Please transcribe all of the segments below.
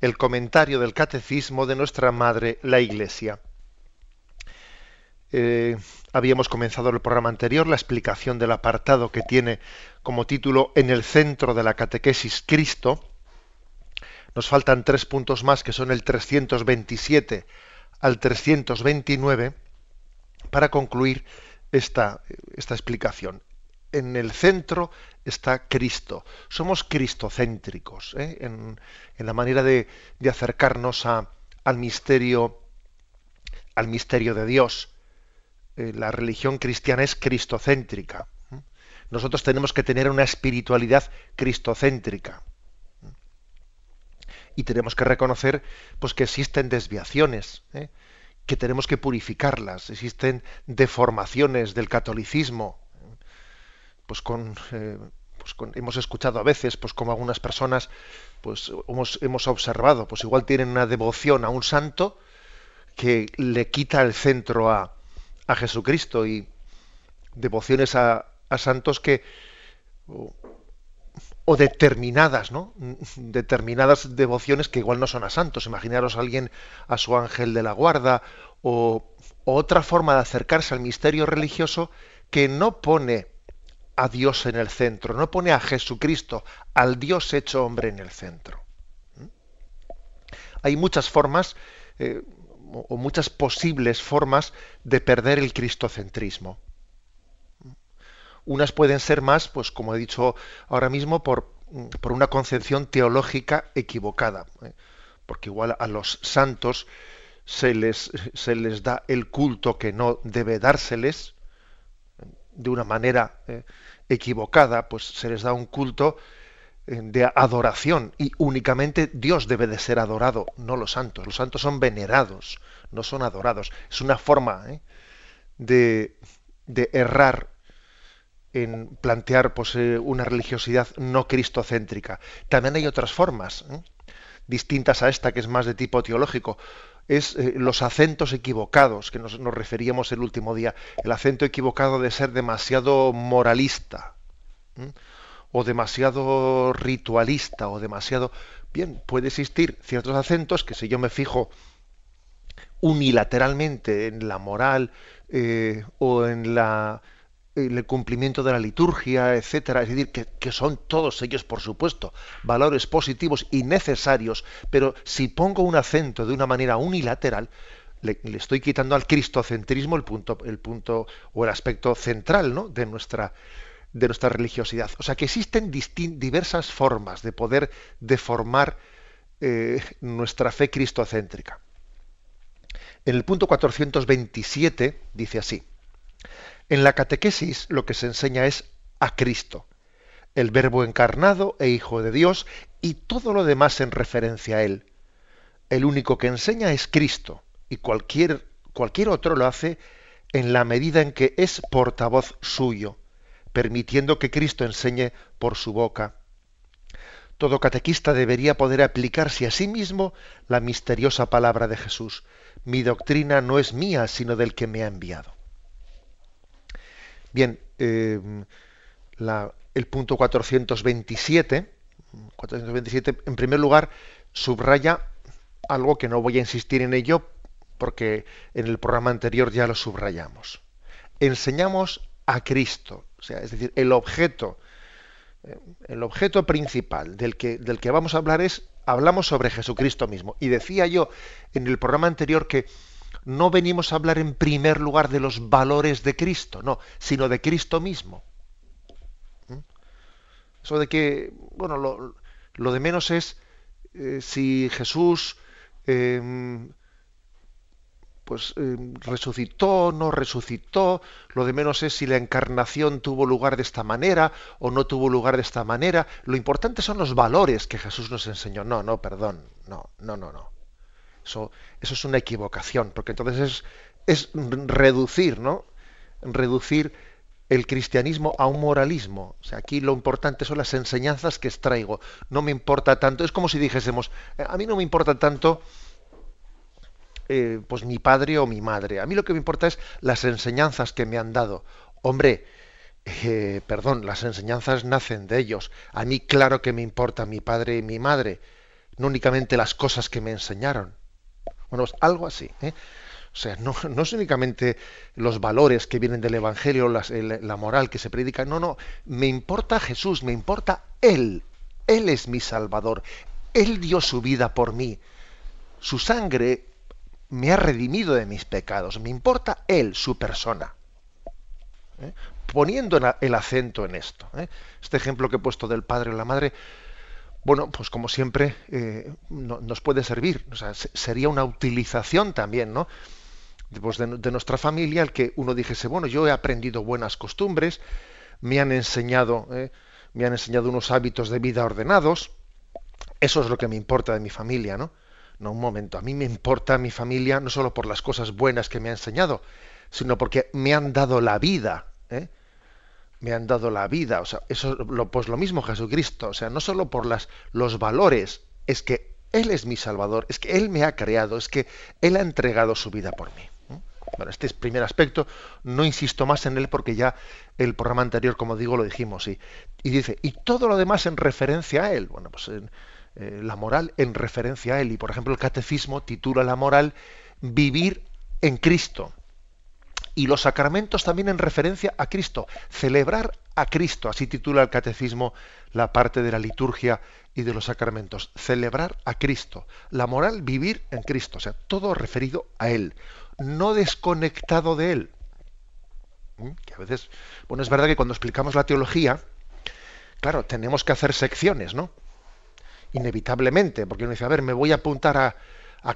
el comentario del catecismo de nuestra madre, la Iglesia. Eh, habíamos comenzado el programa anterior la explicación del apartado que tiene como título En el centro de la catequesis Cristo. Nos faltan tres puntos más que son el 327 al 329 para concluir esta, esta explicación. En el centro está Cristo. Somos cristocéntricos ¿eh? en, la manera de, acercarnos al misterio, al misterio de Dios. Eh, la religión cristiana es cristocéntrica. Nosotros tenemos que tener una espiritualidad cristocéntrica. Y tenemos que reconocer pues, que existen desviaciones, ¿eh? que tenemos que purificarlas, existen deformaciones del catolicismo, pues con pues, hemos escuchado a veces, pues como algunas personas, pues hemos, hemos observado, pues igual tienen una devoción a un santo que le quita el centro a, a Jesucristo y devociones a, a santos que o, determinadas, ¿no? Determinadas devociones que igual no son a santos. Imaginaros a alguien a su ángel de la guarda o otra forma de acercarse al misterio religioso que no pone a Dios en el centro, no pone a Jesucristo, al Dios hecho hombre en el centro. ¿Mm? Hay muchas formas eh, o muchas posibles formas de perder el cristocentrismo. ¿Mm? Unas pueden ser más, pues como he dicho ahora mismo, por, por una concepción teológica equivocada, ¿eh? porque igual a los santos se les, se les da el culto que no debe dárseles, de una manera eh, equivocada, pues se les da un culto eh, de adoración y únicamente Dios debe de ser adorado, no los santos. Los santos son venerados, no son adorados. Es una forma ¿eh? de, de, errar en plantear pues, una religiosidad no cristocéntrica. También hay otras formas distintas a esta, que es más de tipo teológico es eh, los acentos equivocados, que nos, referíamos el último día, el acento equivocado de ser demasiado moralista, o demasiado ritualista, o demasiado... Bien, puede existir ciertos acentos que si yo me fijo unilateralmente en la moral eh, o en la el cumplimiento de la liturgia, etcétera, es decir, que, son todos ellos, por supuesto, valores positivos y necesarios, pero si pongo un acento de una manera unilateral, le, estoy quitando al cristocentrismo el punto, el punto o el aspecto central ¿no? de, nuestra, de nuestra religiosidad. O sea que existen diversas formas de poder deformar eh, nuestra fe cristocéntrica. En el punto 427 dice así. En la catequesis lo que se enseña es a Cristo, el Verbo encarnado e Hijo de Dios, y todo lo demás en referencia a Él. El único que enseña es Cristo, y cualquier, cualquier otro lo hace en la medida en que es portavoz suyo, permitiendo que Cristo enseñe por su boca. Todo catequista debería poder aplicarse a sí mismo la misteriosa palabra de Jesús. Mi doctrina no es mía, sino del que me ha enviado. Bien, eh, el punto 427, 427, en primer lugar, subraya algo que no voy a insistir en ello porque en el programa anterior ya lo subrayamos. Enseñamos a Cristo, sea, es decir, el objeto, eh, el objeto principal del que, del que vamos a hablar es, hablamos sobre Jesucristo mismo. Y decía yo en el programa anterior que no venimos a hablar en primer lugar de los valores de Cristo, no, sino de Cristo mismo. ¿Mm? Eso de que, bueno, lo, de menos es eh, si Jesús em, pues eh, resucitó, no resucitó, lo de menos es si la encarnación tuvo lugar de esta manera o no tuvo lugar de esta manera. Lo importante son los valores que Jesús nos enseñó. No, no, perdón, no, no, no, no. Eso, eso es una equivocación, porque entonces es, es reducir, ¿no? Reducir el cristianismo a un moralismo. O sea, aquí lo importante son las enseñanzas que extraigo. No me importa tanto. Es como si dijésemos, eh, a mí no me importa tanto eh, pues mi padre o mi madre. A mí lo que me importa es las enseñanzas que me han dado. Hombre, eh, perdón, las enseñanzas nacen de ellos. A mí claro que me importa mi padre y mi madre, no únicamente las cosas que me enseñaron. Bueno, pues algo así. ¿eh? O sea, no, no, es únicamente los valores que vienen del Evangelio, la moral que se predica. No, no. Me importa Jesús, me importa Él. Él es mi Salvador. Él dio su vida por mí. Su sangre me ha redimido de mis pecados. Me importa Él, su persona. ¿Eh? Poniendo el acento en esto. ¿eh? Este ejemplo que he puesto del padre o la madre, bueno, pues como siempre eh, nos puede servir. Sería una utilización también, ¿no? Pues de, nuestra familia, el que uno dijese, bueno, yo he aprendido buenas costumbres, me han enseñado, me han enseñado unos hábitos de vida ordenados. Eso es lo que me importa de mi familia, ¿no? No, un momento, a mí me importa mi familia no solo por las cosas buenas que me ha enseñado, sino porque me han dado la vida. ¿eh? Me han dado la vida. O sea, eso lo, pues lo mismo Jesucristo. O sea, no solo por las, los valores, es que Él es mi Salvador, es que Él me ha creado, es que Él ha entregado su vida por mí. Bueno, este es primer aspecto, no insisto más en él porque ya el programa anterior, como digo, lo dijimos. Y, y dice, y todo lo demás en referencia a él. Bueno, pues en, eh, la moral en referencia a él. Y por ejemplo el catecismo titula la moral vivir en Cristo. Y los sacramentos también en referencia a Cristo, celebrar a Cristo, así titula el catecismo la parte de la liturgia y de los sacramentos, celebrar a Cristo. La moral, vivir en Cristo, o sea, todo referido a Él, no desconectado de Él. ¿Mm? Que a veces, bueno, es verdad que cuando explicamos la teología, claro, tenemos que hacer secciones, ¿no? inevitablemente, porque uno dice, a ver, me voy a apuntar a,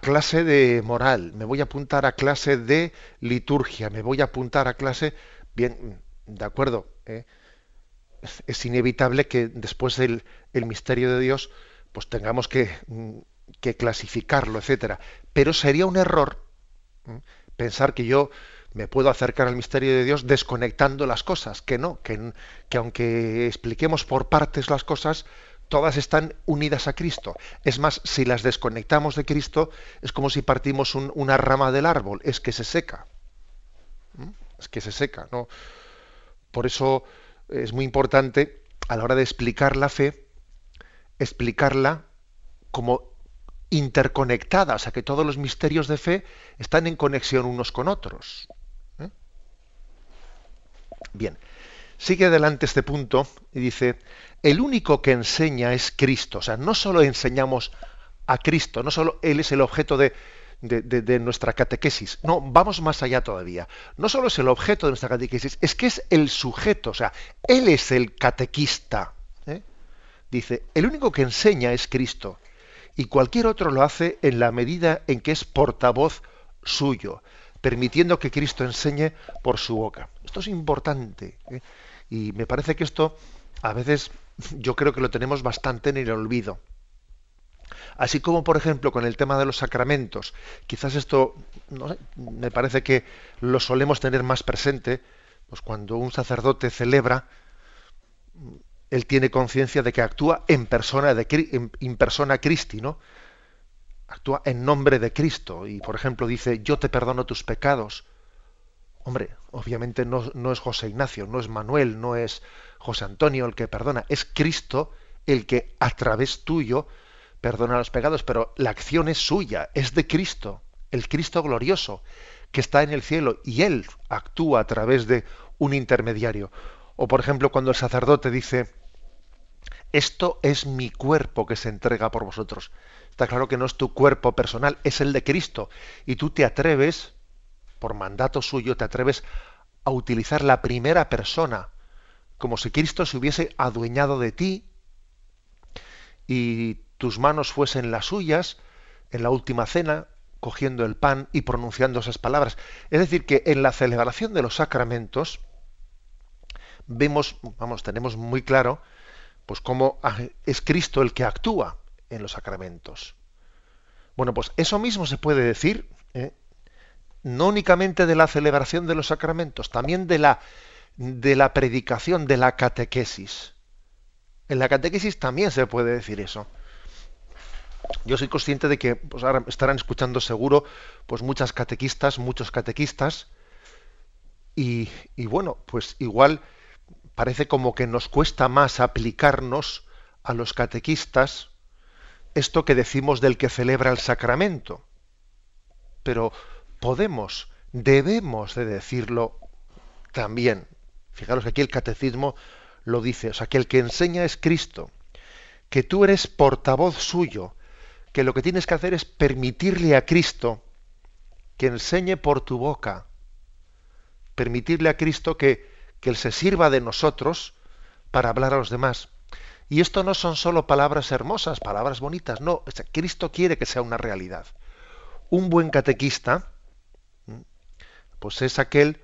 clase de moral, me voy a apuntar a clase de liturgia, me voy a apuntar a clase, bien, de acuerdo, ¿eh? es, inevitable que después del el misterio de Dios, pues tengamos que, que clasificarlo, etcétera. Pero sería un error pensar que yo me puedo acercar al misterio de Dios desconectando las cosas, que no, que, que aunque expliquemos por partes las cosas, todas están unidas a Cristo. Es más, si las desconectamos de Cristo, es como si partimos una rama del árbol, es que se seca. ¿Mm? Es que se seca, ¿no? Por eso es muy importante a la hora de explicar la fe, explicarla como interconectada, o sea que todos los misterios de fe están en conexión unos con otros. ¿eh? Bien, sigue adelante este punto y dice, el único que enseña es Cristo. O sea, no solo enseñamos a Cristo, no solo Él es el objeto de, nuestra catequesis. No, vamos más allá todavía. No solo es el objeto de nuestra catequesis, es que es el sujeto. O sea, Él es el catequista. ¿eh? Dice, el único que enseña es Cristo. Y cualquier otro lo hace en la medida en que es portavoz suyo, permitiendo que Cristo enseñe por su boca. Esto es importante. ¿eh? Y me parece que esto a veces yo creo que lo tenemos bastante en el olvido. Así como, por ejemplo, con el tema de los sacramentos, quizás esto, me parece que lo solemos tener más presente, pues cuando un sacerdote celebra, él tiene conciencia de que actúa en persona, de, en, persona Christi, ¿no? Actúa en nombre de Cristo y, por ejemplo, dice, yo te perdono tus pecados. Hombre, obviamente no, es José Ignacio, no es Manuel, no es José Antonio el que perdona, es Cristo el que a través tuyo perdona los pecados, pero la acción es suya, es de Cristo, el Cristo glorioso que está en el cielo y él actúa a través de un intermediario. O por ejemplo cuando el sacerdote dice, esto es mi cuerpo que se entrega por vosotros. Está claro que no es tu cuerpo personal, es el de Cristo. Y tú te atreves, por mandato suyo, te atreves a utilizar la primera persona como si Cristo se hubiese adueñado de ti y tus manos fuesen las suyas en la última cena, cogiendo el pan y pronunciando esas palabras. Es decir, que en la celebración de los sacramentos vemos, vamos, tenemos muy claro, pues cómo es Cristo el que actúa en los sacramentos. Bueno, pues eso mismo se puede decir, ¿eh? No únicamente de la celebración de los sacramentos, también de la, de la predicación, de la catequesis. En la catequesis también se puede decir eso. Yo soy consciente de que pues ahora estarán escuchando seguro pues muchas catequistas, muchos catequistas, y, y bueno, pues igual parece como que nos cuesta más aplicarnos a los catequistas esto que decimos del que celebra el sacramento. Pero podemos, debemos de decirlo también. Fijaros que aquí el catecismo lo dice, o sea, que el que enseña es Cristo, que tú eres portavoz suyo, que lo que tienes que hacer es permitirle a Cristo que enseñe por tu boca, permitirle a Cristo que, que Él se sirva de nosotros para hablar a los demás. Y esto no son solo palabras hermosas, palabras bonitas, no, Cristo quiere que sea una realidad. Un buen catequista, pues es aquel,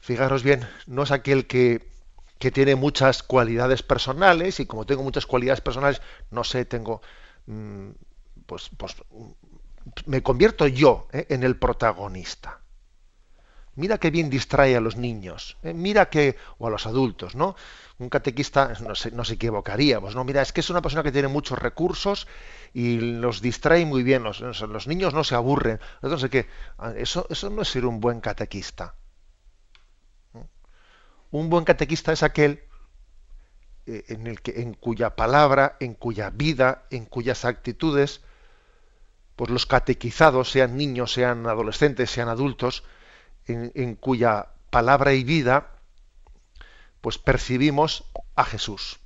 fijaros bien, no es aquel que, que tiene muchas cualidades personales y como tengo muchas cualidades personales, no sé, tengo, mm, pues, pues me convierto yo ¿eh? en el protagonista. Mira qué bien distrae a los niños, ¿eh? mira que, o a los adultos, ¿no? Un catequista no se, no se equivocaríamos, ¿no? Mira, es que es una persona que tiene muchos recursos y los distrae muy bien, los, los niños no se aburren. Entonces, ¿qué? Ah, eso, eso no es ser un buen catequista. Un buen catequista es aquel eh, en, el que, en cuya palabra, en cuya vida, en cuyas actitudes, pues los catequizados, sean niños, sean adolescentes, sean adultos, en, cuya palabra y vida pues percibimos a Jesús.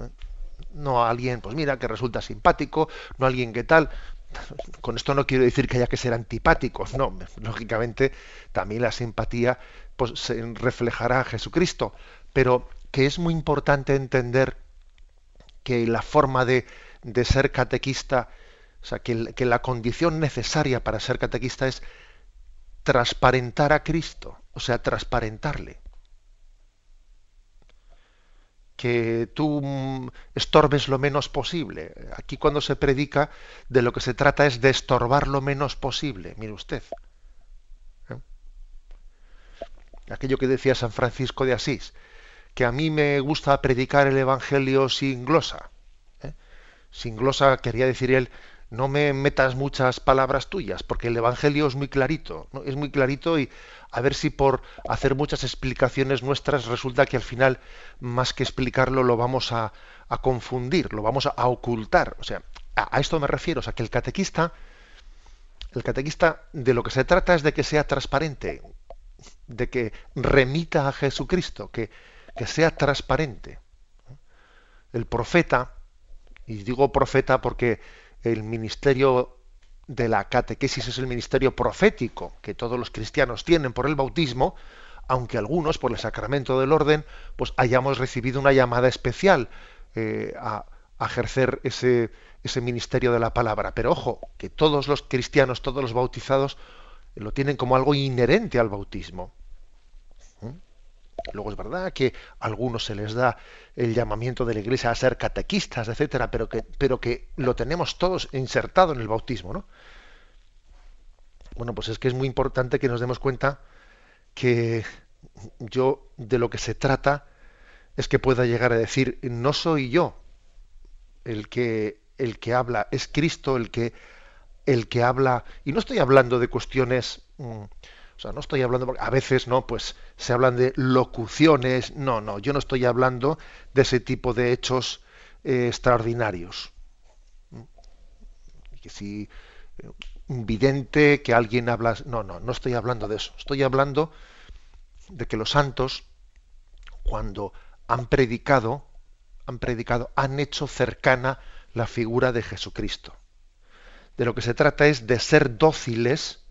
¿Eh? No a alguien, pues mira, que resulta simpático, no a alguien que tal. Con esto no quiero decir que haya que ser antipáticos, no. Lógicamente, también la simpatía pues, se reflejará a Jesucristo. Pero que es muy importante entender que la forma de, de ser catequista, o sea, que, que la condición necesaria para ser catequista es transparentar a Cristo, o sea, transparentarle. Que tú estorbes lo menos posible. Aquí cuando se predica, de lo que se trata es de estorbar lo menos posible. Mire usted. ¿Eh? Aquello que decía San Francisco de Asís, que a mí me gusta predicar el Evangelio sin glosa. ¿eh? Sin glosa quería decir él no me metas muchas palabras tuyas, porque el Evangelio es muy clarito, ¿no? es muy clarito y a ver si por hacer muchas explicaciones nuestras resulta que al final, más que explicarlo, lo vamos a, confundir, lo vamos a, ocultar. O sea, a, esto me refiero, o sea, que el catequista, el catequista de lo que se trata es de que sea transparente, de que remita a Jesucristo, que, que sea transparente. El profeta, y digo profeta porque el ministerio de la catequesis es el ministerio profético que todos los cristianos tienen por el bautismo, aunque algunos por el sacramento del orden, pues hayamos recibido una llamada especial eh, a, a, ejercer ese, ese ministerio de la palabra. Pero ojo, que todos los cristianos, todos los bautizados, lo tienen como algo inherente al bautismo. Luego es verdad que a algunos se les da el llamamiento de la Iglesia a ser catequistas, etcétera, pero que, pero que lo tenemos todos insertado en el bautismo, ¿no? Bueno, pues es que es muy importante que nos demos cuenta que yo de lo que se trata es que pueda llegar a decir no soy yo el que el que habla, es Cristo el que el que habla y no estoy hablando de cuestiones mm, sea, no estoy hablando, porque a veces no, pues se hablan de locuciones, no, no, yo no estoy hablando de ese tipo de hechos eh, extraordinarios. Que si eh, un vidente, que alguien habla, no, no, no estoy hablando de eso, estoy hablando de que los santos, cuando han predicado, han predicado, han hecho cercana la figura de Jesucristo. De lo que se trata es de ser dóciles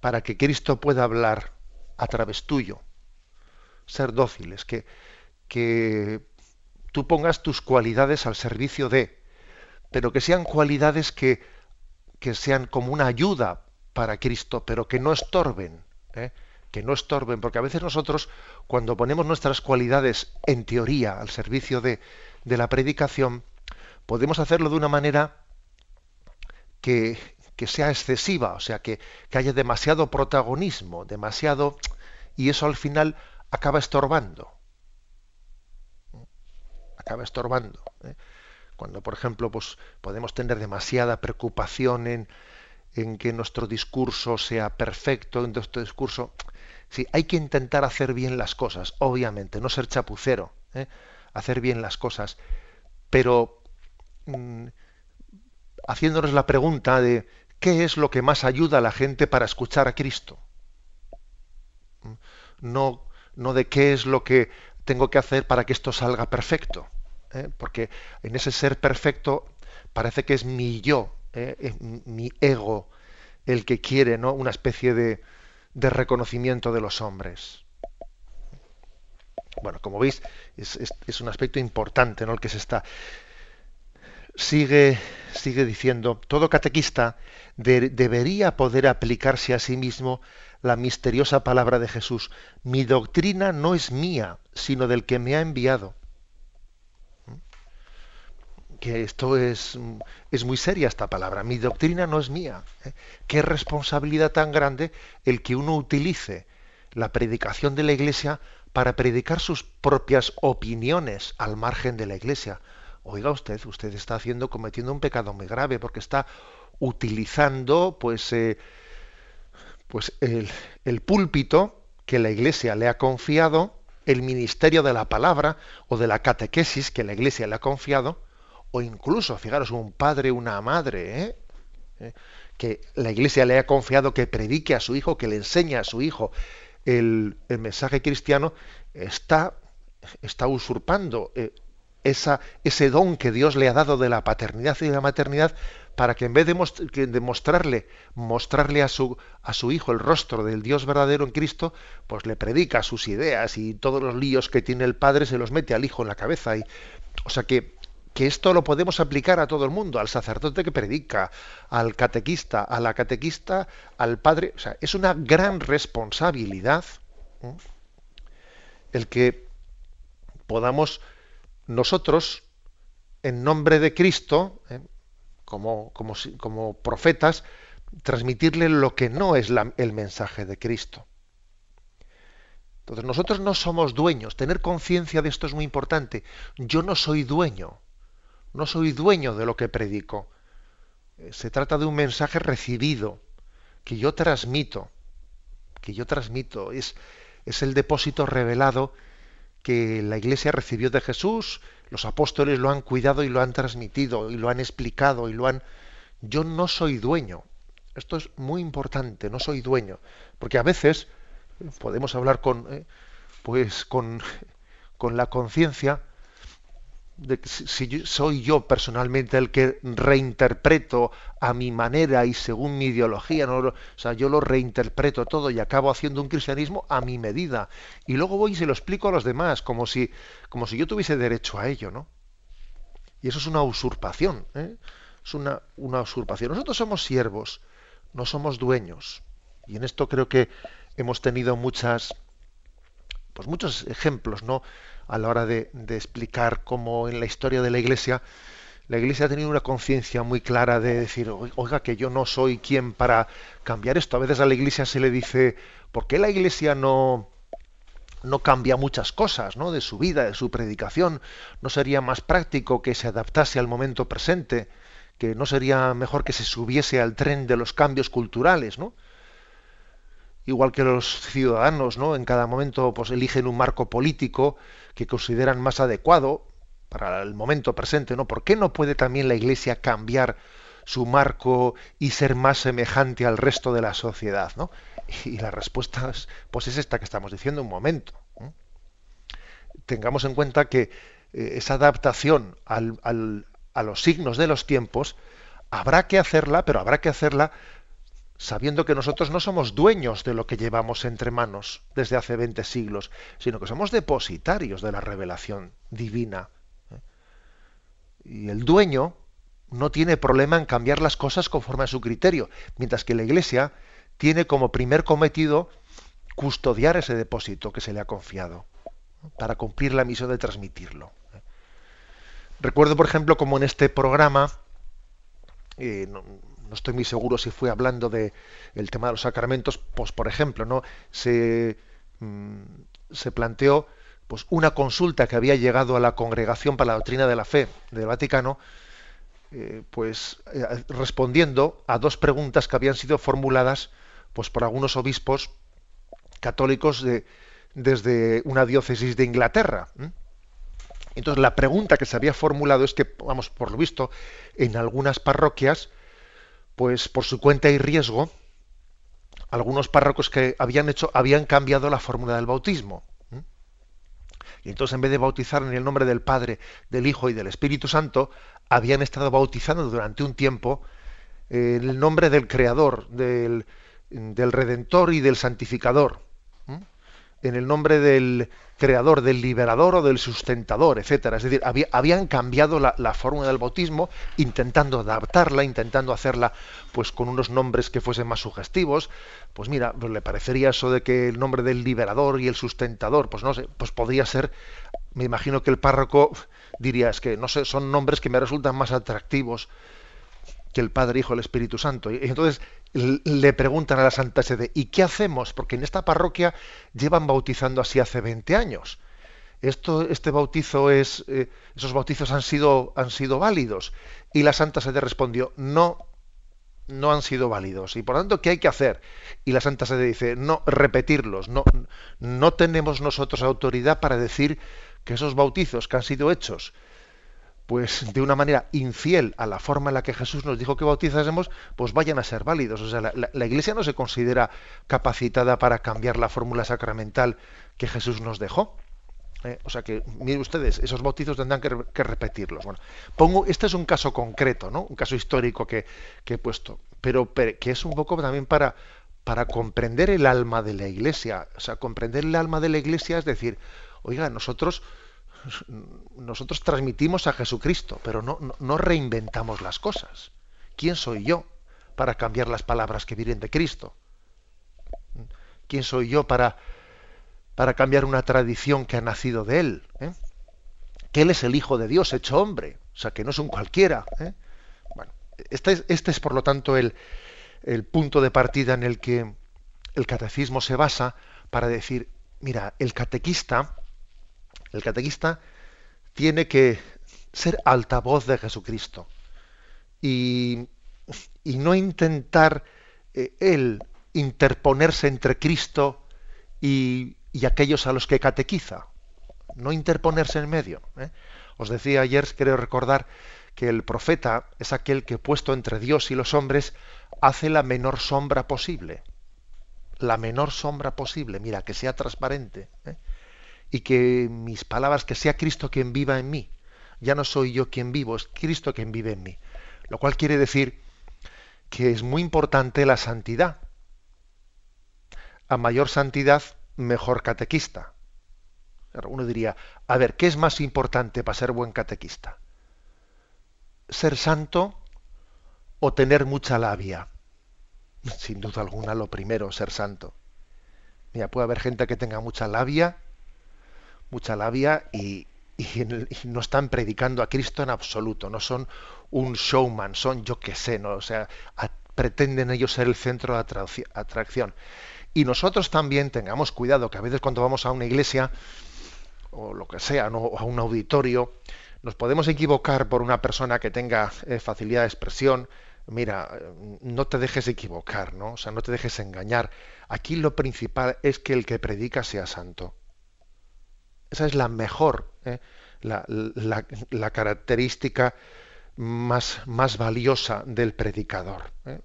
para que Cristo pueda hablar a través tuyo. Ser dóciles, que, que tú pongas tus cualidades al servicio de, pero que sean cualidades que que sean como una ayuda para Cristo, pero que no estorben, ¿eh? que no estorben, porque a veces nosotros, cuando ponemos nuestras cualidades en teoría al servicio de, de la predicación, podemos hacerlo de una manera que, que sea excesiva, o sea, que, que, haya demasiado protagonismo, demasiado... y eso al final acaba estorbando. Acaba estorbando. ¿eh? Cuando, por ejemplo, pues, podemos tener demasiada preocupación en, en que nuestro discurso sea perfecto, en nuestro discurso... Sí, hay que intentar hacer bien las cosas, obviamente, no ser chapucero, ¿eh? hacer bien las cosas, pero mm, haciéndonos la pregunta de qué es lo que más ayuda a la gente para escuchar a Cristo. No, no de qué es lo que tengo que hacer para que esto salga perfecto. ¿eh? Porque en ese ser perfecto parece que es mi yo, ¿eh? mi ego, el que quiere ¿no? una especie de, reconocimiento de los hombres. Bueno, como veis, es, es, un aspecto importante ¿no? el que se está. Sigue, sigue diciendo, todo catequista debería poder aplicarse a sí mismo la misteriosa palabra de Jesús. Mi doctrina no es mía, sino del que me ha enviado que esto es, es muy seria esta palabra. Mi doctrina no es mía. ¿eh? Qué responsabilidad tan grande el que uno utilice la predicación de la Iglesia para predicar sus propias opiniones al margen de la Iglesia. Oiga usted, usted está haciendo, cometiendo un pecado muy grave porque está utilizando, pues, eh, pues el, el púlpito que la Iglesia le ha confiado, el ministerio de la palabra o de la catequesis que la Iglesia le ha confiado, o incluso, fijaros, un padre, una madre, ¿eh? ¿Eh? que la iglesia le ha confiado que predique a su hijo, que le enseñe a su hijo el, mensaje cristiano, está, está usurpando ese don que Dios le ha dado de la paternidad y de la maternidad para que en vez de, mostrarle, mostrarle a su, hijo el rostro del Dios verdadero en Cristo, pues le predica sus ideas y todos los líos que tiene el padre se los mete al hijo en la cabeza. Y, o sea que que esto lo podemos aplicar a todo el mundo, al sacerdote que predica, al catequista, a la catequista, al padre. O sea, es una gran responsabilidad el que podamos nosotros, en nombre de Cristo, ¿eh? como, como, como, profetas, transmitirle lo que no es el mensaje de Cristo. Entonces nosotros no somos dueños. Tener conciencia de esto es muy importante. Yo no soy dueño no soy dueño de lo que predico. Eh, se trata de un mensaje recibido, que yo transmito, que yo transmito. Es, es el depósito revelado que la Iglesia recibió de Jesús, los apóstoles lo han cuidado y lo han transmitido y lo han explicado y lo han... Yo no soy dueño. Esto es muy importante, no soy dueño. Porque a veces podemos hablar con, eh, pues con, con la conciencia si soy yo personalmente el que reinterpreto a mi manera y según mi ideología, ¿no? o sea, yo lo reinterpreto todo y acabo haciendo un cristianismo a mi medida. Y luego voy y se lo explico a los demás, como si, como si yo tuviese derecho a ello, ¿no? Y eso es una usurpación, ¿eh? es una, una usurpación. Nosotros somos siervos, no somos dueños. Y en esto creo que hemos tenido muchas, pues muchos ejemplos, ¿no? A la hora de, explicar cómo en la historia de la Iglesia la Iglesia ha tenido una conciencia muy clara de decir, oiga, que yo no soy quien para cambiar esto. A veces a la Iglesia se le dice, ¿por qué la Iglesia no, no cambia muchas cosas ¿no? de su vida, de su predicación? ¿No sería más práctico que se adaptase al momento presente? ¿Que no sería mejor que se subiese al tren de los cambios culturales? ¿no? igual que los ciudadanos, ¿no? En cada momento pues eligen un marco político que consideran más adecuado para el momento presente, ¿no? ¿Por qué no puede también la Iglesia cambiar su marco y ser más semejante al resto de la sociedad, ¿no? Y la respuesta es, pues es esta que estamos diciendo un momento. Tengamos en cuenta que eh, esa adaptación a los signos de los tiempos habrá que hacerla, pero habrá que hacerla sabiendo que nosotros no somos dueños de lo que llevamos entre manos desde hace 20 siglos, sino que somos depositarios de la revelación divina. ¿eh? Y el dueño, no tiene problema en cambiar las cosas conforme a su criterio, mientras que la Iglesia tiene como primer cometido custodiar ese depósito que se le ha confiado para cumplir la misión de transmitirlo. Recuerdo, por ejemplo, como en este programa, eh, no, estoy muy seguro si fue hablando de el tema de los sacramentos, pues por ejemplo, no se, mm, se planteó pues una consulta que había llegado a la Congregación para la Doctrina de la Fe del Vaticano, eh, pues eh, respondiendo a dos preguntas que habían sido formuladas pues por algunos obispos católicos de, desde una diócesis de Inglaterra. Entonces la pregunta que se había formulado es que, vamos, por lo visto, en algunas parroquias, pues por su cuenta y riesgo, algunos párrocos que habían hecho, habían cambiado la fórmula del bautismo. Y entonces en vez de bautizar en el nombre del Padre, del Hijo y del Espíritu Santo, habían estado bautizando durante un tiempo en el nombre del Creador, del, del Redentor y del Santificador en el nombre del creador, del liberador o del sustentador, etcétera. Es decir, habían cambiado la, fórmula del bautismo, intentando adaptarla, intentando hacerla pues con unos nombres que fuesen más sugestivos. Pues mira, pues le parecería eso de que el nombre del liberador y el sustentador, pues no sé, pues podría ser, me imagino que el párroco diría, es que no sé, son nombres que me resultan más atractivos que el Padre, Hijo, el Espíritu Santo. Y entonces le preguntan a la Santa Sede, ¿y qué hacemos? Porque en esta parroquia llevan bautizando así hace 20 años. Esto, este bautizo es, eh, esos bautizos han sido, han sido válidos. Y la Santa Sede respondió, no, no han sido válidos. Y por lo tanto, ¿qué hay que hacer? Y la Santa Sede dice, no, repetirlos. No, no tenemos nosotros autoridad para decir que esos bautizos que han sido hechos pues de una manera infiel a la forma en la que Jesús nos dijo que bautizásemos, pues vayan a ser válidos. O sea, la, Iglesia no se considera capacitada para cambiar la fórmula sacramental que Jesús nos dejó. ¿eh? o sea que, miren ustedes, esos bautizos tendrán que, repetirlos. Bueno, pongo, este es un caso concreto, ¿no? Un caso histórico que, he puesto, pero, que es un poco también para, para comprender el alma de la Iglesia. O sea, comprender el alma de la Iglesia es decir, oiga, nosotros nosotros transmitimos a Jesucristo, pero no, reinventamos las cosas. ¿Quién soy yo para cambiar las palabras que vienen de Cristo? ¿Quién soy yo para, para cambiar una tradición que ha nacido de Él? ¿eh? Que Él es el Hijo de Dios hecho hombre, o sea, que no es un cualquiera. ¿eh? Bueno, este es, este es, por lo tanto el, el punto de partida en el que el catecismo se basa para decir, mira, el catequista, el catequista tiene que ser altavoz de Jesucristo y, no intentar eh, él interponerse entre Cristo y, aquellos a los que catequiza, no interponerse en medio. ¿eh? Os decía ayer, creo recordar, que el profeta es aquel que puesto entre Dios y los hombres hace la menor sombra posible. La menor sombra posible, mira, que sea transparente. ¿eh? Y que mis palabras, que sea Cristo quien viva en mí. Ya no soy yo quien vivo, es Cristo quien vive en mí. Lo cual quiere decir que es muy importante la santidad. A mayor santidad, mejor catequista. Uno diría, a ver, ¿qué es más importante para ser buen catequista? ¿Ser santo o tener mucha labia? Sin duda alguna, lo primero, ser santo. Mira, puede haber gente que tenga mucha labia mucha labia y, no están predicando a Cristo en absoluto, no son un showman, son yo que sé, ¿no? o sea, pretenden ellos ser el centro de atracción. Y nosotros también tengamos cuidado, que a veces cuando vamos a una iglesia, o lo que sea, ¿no? o a un auditorio, nos podemos equivocar por una persona que tenga eh, facilidad de expresión. Mira, no te dejes equivocar, ¿no? O sea, no te dejes engañar. Aquí lo principal es que el que predica sea santo. Esa es la mejor, ¿eh? la, característica más, más, valiosa del predicador. ¿eh?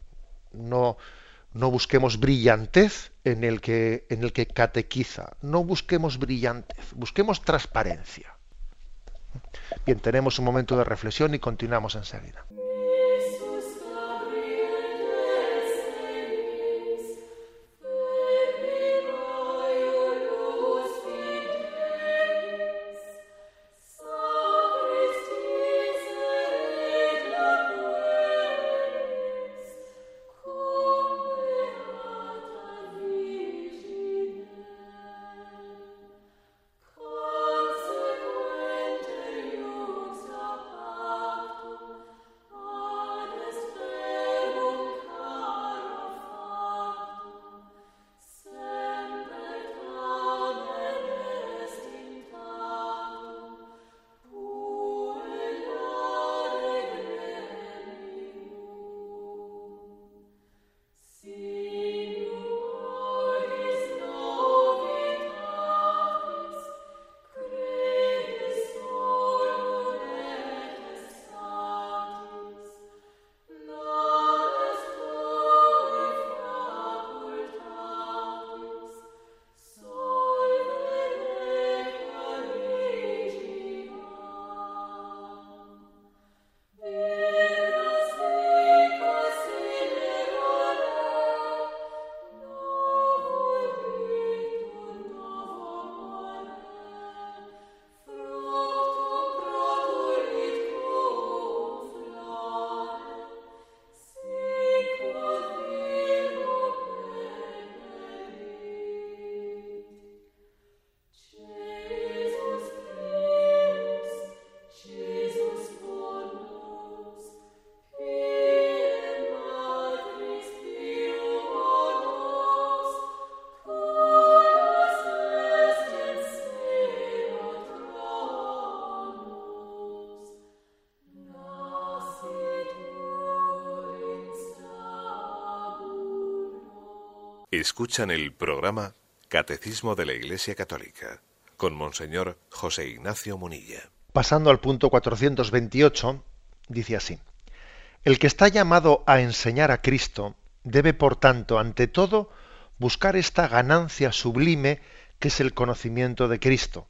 No, no busquemos brillantez en el, que, en el que catequiza, no busquemos brillantez, busquemos transparencia. Bien, tenemos un momento de reflexión y continuamos enseguida. Escuchan el programa Catecismo de la Iglesia Católica con Monseñor José Ignacio Munilla. Pasando al punto 428, dice así. El que está llamado a enseñar a Cristo debe, por tanto, ante todo, buscar esta ganancia sublime que es el conocimiento de Cristo.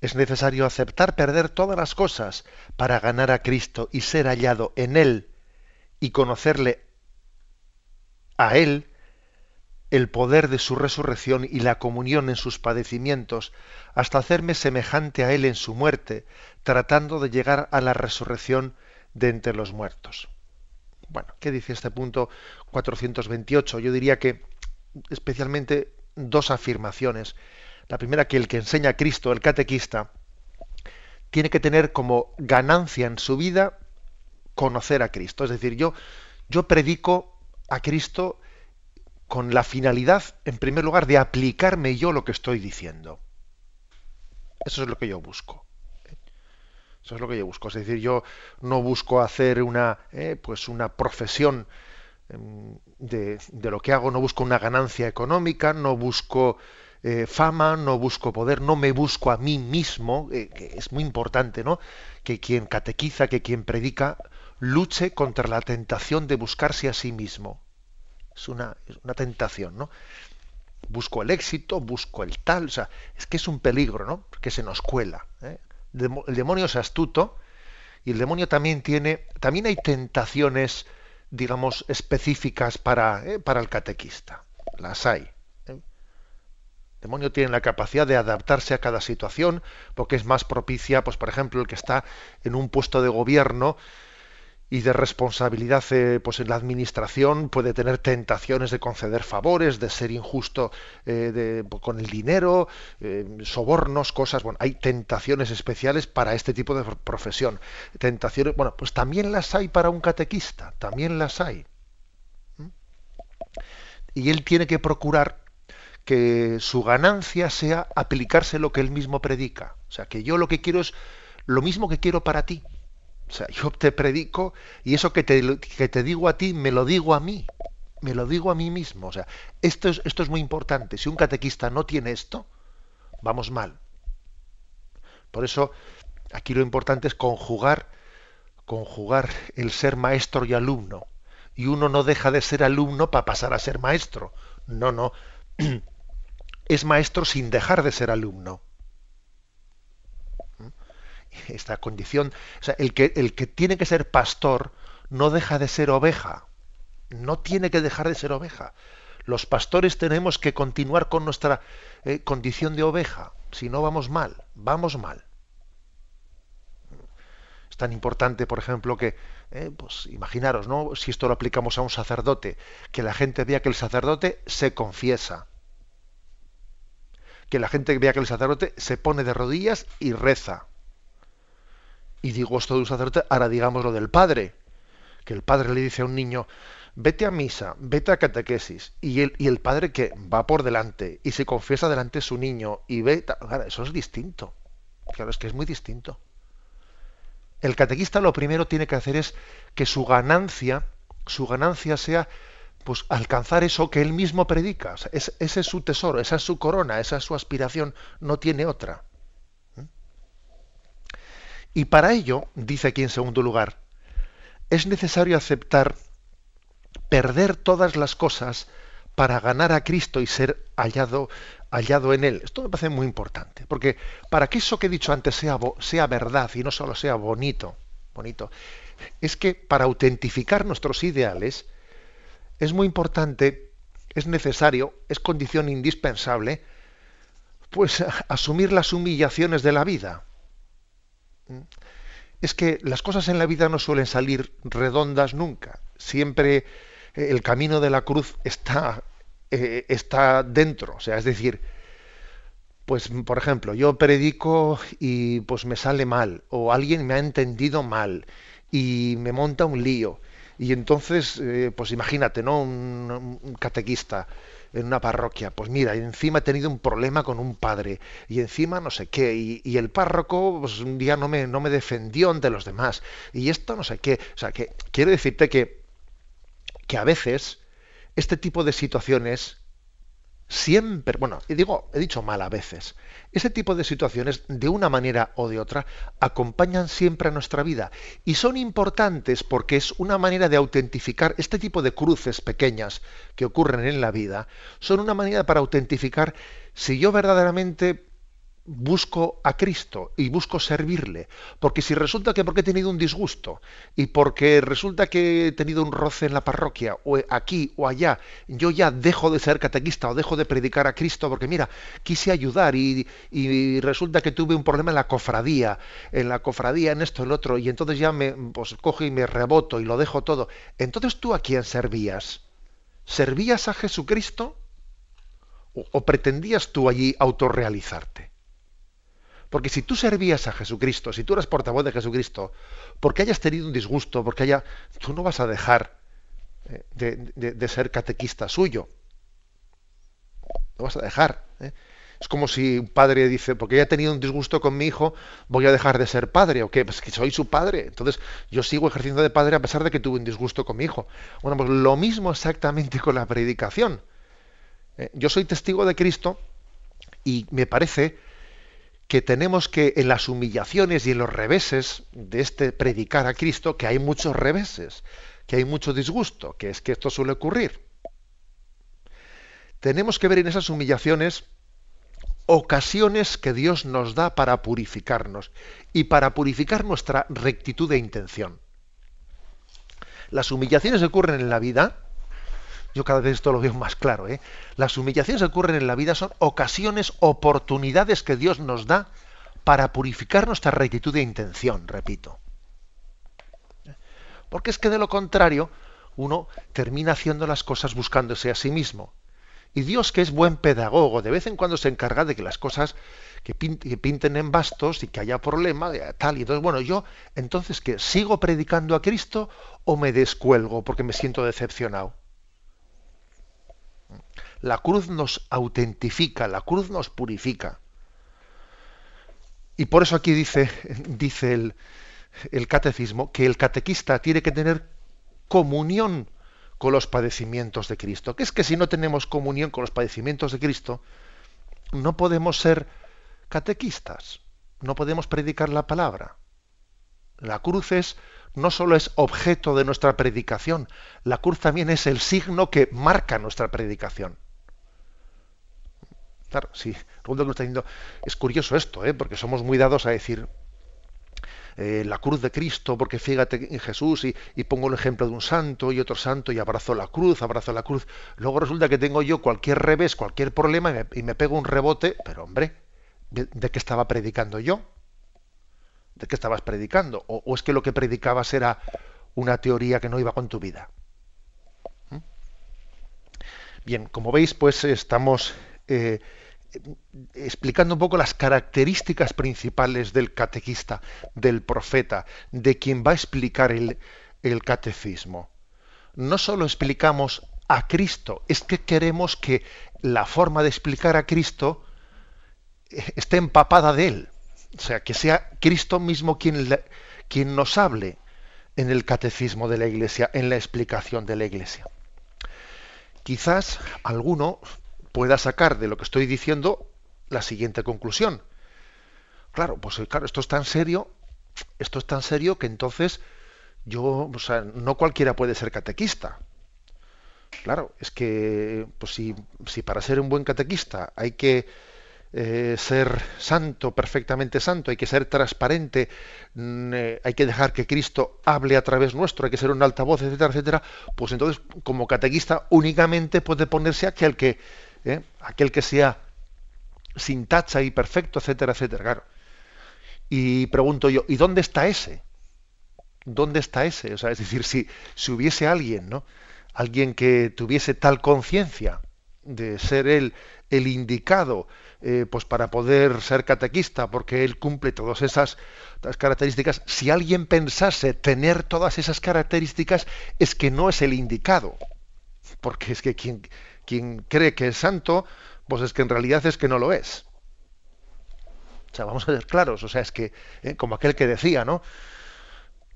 Es necesario aceptar perder todas las cosas para ganar a Cristo y ser hallado en Él y conocerle a Él el poder de su resurrección y la comunión en sus padecimientos, hasta hacerme semejante a Él en su muerte, tratando de llegar a la resurrección de entre los muertos. Bueno, ¿qué dice este punto 428? Yo diría que especialmente dos afirmaciones. La primera, que el que enseña a Cristo, el catequista, tiene que tener como ganancia en su vida conocer a Cristo. Es decir, yo, yo predico a Cristo con la finalidad, en primer lugar, de aplicarme yo lo que estoy diciendo. Eso es lo que yo busco. Eso es lo que yo busco. Es decir, yo no busco hacer una, eh, pues una profesión em, de, lo que hago, no busco una ganancia económica, no busco eh, fama, no busco poder, no me busco a mí mismo, eh, es muy importante, ¿no? Que quien catequiza, que quien predica, luche contra la tentación de buscarse a sí mismo. Es una, es una tentación, ¿no? Busco el éxito, busco el tal, o sea, es que es un peligro, ¿no? Que se nos cuela. ¿eh? el demonio es astuto y el demonio también tiene, también hay tentaciones, digamos, específicas para, ¿eh? para el catequista. Las hay. ¿eh? El demonio tiene la capacidad de adaptarse a cada situación porque es más propicia, pues por ejemplo, el que está en un puesto de gobierno y de responsabilidad eh, pues en la administración puede tener tentaciones de conceder favores, de ser injusto eh, con el dinero, eh, sobornos, cosas. Bueno, hay tentaciones especiales para este tipo de profesión. Tentaciones, bueno, pues también las hay para un catequista, también las hay. ¿Mm? Y él tiene que procurar que su ganancia sea aplicarse lo que él mismo predica. O sea, que yo lo que quiero es lo mismo que quiero para ti o sea, yo te predico y eso que te, que te digo a ti me lo digo a mí. Me lo digo a mí mismo. O sea, esto es, esto es muy importante. Si un catequista no tiene esto, vamos mal. Por eso, aquí lo importante es conjugar, conjugar el ser maestro y alumno. Y uno no deja de ser alumno para pasar a ser maestro. No, no. Es maestro sin dejar de ser alumno esta condición. O sea, el que, el que tiene que ser pastor no deja de ser oveja. No tiene que dejar de ser oveja. Los pastores tenemos que continuar con nuestra eh, condición de oveja. Si no, vamos mal, vamos mal. Es tan importante, por ejemplo, que, eh, pues imaginaros, ¿no? Si esto lo aplicamos a un sacerdote, que la gente vea que el sacerdote se confiesa. Que la gente vea que el sacerdote se pone de rodillas y reza y digo esto de un sacerdote, ahora digamos lo del padre, que el padre le dice a un niño, vete a misa, vete a catequesis, y el, y el padre que va por delante y se confiesa delante de su niño y ve, eso es distinto, claro, es que es muy distinto. El catequista lo primero tiene que hacer es que su ganancia, su ganancia sea pues alcanzar eso que él mismo predica. ese es su tesoro, esa es su corona, esa es su aspiración, no tiene otra. Y para ello, dice aquí en segundo lugar, es necesario aceptar perder todas las cosas para ganar a Cristo y ser hallado, hallado en Él. Esto me parece muy importante, porque para que eso que he dicho antes sea, sea verdad y no solo sea bonito, bonito, es que para autentificar nuestros ideales es muy importante, es necesario, es condición indispensable, pues asumir las humillaciones de la vida es que las cosas en la vida no suelen salir redondas nunca. Siempre eh, el camino de la cruz está, eh, está dentro. O sea, es decir, pues por ejemplo, yo predico y pues me sale mal, o alguien me ha entendido mal y me monta un lío. Y entonces, eh, pues imagínate, ¿no? un catequista en una parroquia, pues mira, encima he tenido un problema con un padre, y encima no sé qué, y, el párroco pues, un día no me, no me defendió ante los demás, y esto no sé qué. O sea, que quiero decirte que, que a veces este tipo de situaciones siempre, bueno, digo, he dicho mal a veces, ese tipo de situaciones, de una manera o de otra, acompañan siempre a nuestra vida y son importantes porque es una manera de autentificar este tipo de cruces pequeñas que ocurren en la vida, son una manera para autentificar si yo verdaderamente busco a Cristo y busco servirle. Porque si resulta que porque he tenido un disgusto y porque resulta que he tenido un roce en la parroquia o aquí o allá, yo ya dejo de ser catequista o dejo de predicar a Cristo porque mira, quise ayudar y, y resulta que tuve un problema en la cofradía, en la cofradía, en esto, en lo otro, y entonces ya me pues, cojo y me reboto y lo dejo todo. Entonces tú a quién servías? ¿Servías a Jesucristo? ¿O, o pretendías tú allí autorrealizarte? Porque si tú servías a Jesucristo, si tú eres portavoz de Jesucristo, porque hayas tenido un disgusto, porque haya, tú no vas a dejar eh, de, ser catequista suyo. No vas a dejar. ¿eh? Es como si un padre dice, porque haya tenido un disgusto con mi hijo, voy a dejar de ser padre. ¿O qué? Pues que soy su padre. Entonces yo sigo ejerciendo de padre a pesar de que tuve un disgusto con mi hijo. Bueno, pues lo mismo exactamente con la predicación. ¿eh? yo soy testigo de Cristo y me parece que tenemos que en las humillaciones y en los reveses de este predicar a Cristo, que hay muchos reveses, que hay mucho disgusto, que es que esto suele ocurrir. Tenemos que ver en esas humillaciones ocasiones que Dios nos da para purificarnos y para purificar nuestra rectitud de intención. Las humillaciones ocurren en la vida yo cada vez esto lo veo más claro. ¿eh? Las humillaciones que ocurren en la vida son ocasiones, oportunidades que Dios nos da para purificar nuestra rectitud de intención, repito. Porque es que de lo contrario, uno termina haciendo las cosas buscándose a sí mismo. Y Dios, que es buen pedagogo, de vez en cuando se encarga de que las cosas que, pinten en bastos y que haya problema, tal. Y entonces, bueno, yo, entonces, ¿qué? ¿Sigo predicando a Cristo o me descuelgo porque me siento decepcionado? La cruz nos autentifica, la cruz nos purifica. Y por eso aquí dice, dice el, el catecismo que el catequista tiene que tener comunión con los padecimientos de Cristo. Que es que si no tenemos comunión con los padecimientos de Cristo, no podemos ser catequistas, no podemos predicar la palabra. La cruz es no solo es objeto de nuestra predicación, la cruz también es el signo que marca nuestra predicación. Claro, sí, está diciendo, es curioso esto, ¿eh? porque somos muy dados a decir eh, la cruz de Cristo, porque fíjate en Jesús y, pongo el ejemplo de un santo y otro santo y abrazo la cruz, abrazo la cruz. Luego resulta que tengo yo cualquier revés, cualquier problema y me, pego un rebote, pero hombre, ¿de qué estaba predicando yo? ¿De qué estabas predicando? ¿O, es que lo que predicabas era una teoría que no iba con tu vida? ¿Mm? Bien, como veis, pues estamos eh, explicando un poco las características principales del catequista, del profeta, de quien va a explicar el, el catecismo. No solo explicamos a Cristo, es que queremos que la forma de explicar a Cristo eh, esté empapada de él. O sea, que sea Cristo mismo quien, quien nos hable en el catecismo de la Iglesia, en la explicación de la Iglesia. Quizás alguno pueda sacar de lo que estoy diciendo la siguiente conclusión. Claro, pues eh, claro, esto es tan serio, esto es tan serio que entonces yo, o sea, no cualquiera puede ser catequista. Claro, es que pues si, si para ser un buen catequista hay que eh, ser santo, perfectamente santo, hay que ser transparente, mm, eh, hay que dejar que Cristo hable a través nuestro, hay que ser un altavoz, etcétera, etcétera, pues entonces como catequista únicamente puede ponerse aquel que, eh, aquel que sea sin tacha y perfecto, etcétera, etcétera, claro. Y pregunto yo, ¿y dónde está ese? ¿Dónde está ese? O sea, es decir, si, si hubiese alguien, ¿no? Alguien que tuviese tal conciencia de ser él el indicado eh, pues para poder ser catequista, porque él cumple todas esas, características, si alguien pensase tener todas esas características, es que no es el indicado. Porque es que quien, quien cree que es santo, pues es que en realidad es que no lo es. O sea, vamos a ser claros, o sea, es que, eh, como aquel que decía, ¿no?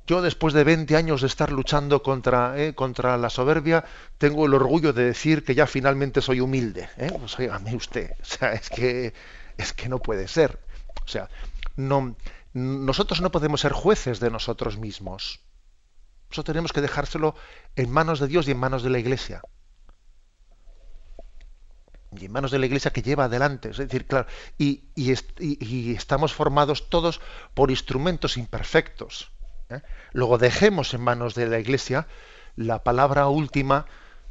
Yo después de 20 años de estar luchando contra, eh, contra la soberbia, tengo el orgullo de decir que ya finalmente soy humilde. ¿eh? Pues usted, o sea, es que, es que no puede ser. O sea, no, nosotros no podemos ser jueces de nosotros mismos. Eso tenemos que dejárselo en manos de Dios y en manos de la Iglesia. Y en manos de la Iglesia que lleva adelante. Es decir, claro, y, y estamos formados todos por instrumentos imperfectos ¿eh? Luego dejemos en manos de la Iglesia la palabra última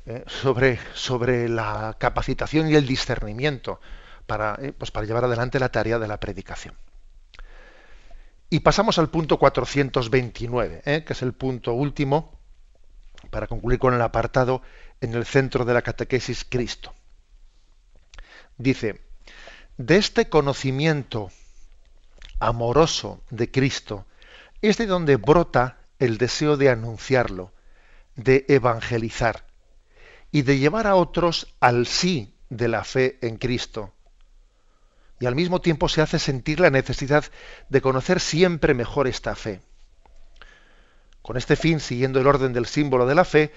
¿eh? sobre, sobre la capacitación y el discernimiento para, ¿eh? pues para llevar adelante la tarea de la predicación. Y pasamos al punto 429, que es el punto último para concluir con el apartado en el centro de la catequesis Cristo. Dice, de este conocimiento amoroso de Cristo es de donde brota el deseo de anunciarlo, de evangelizar y de llevar a otros al sí de la fe en Cristo. Y al mismo tiempo se hace sentir la necesidad de conocer siempre mejor esta fe. Con este fin, siguiendo el orden del símbolo de la fe,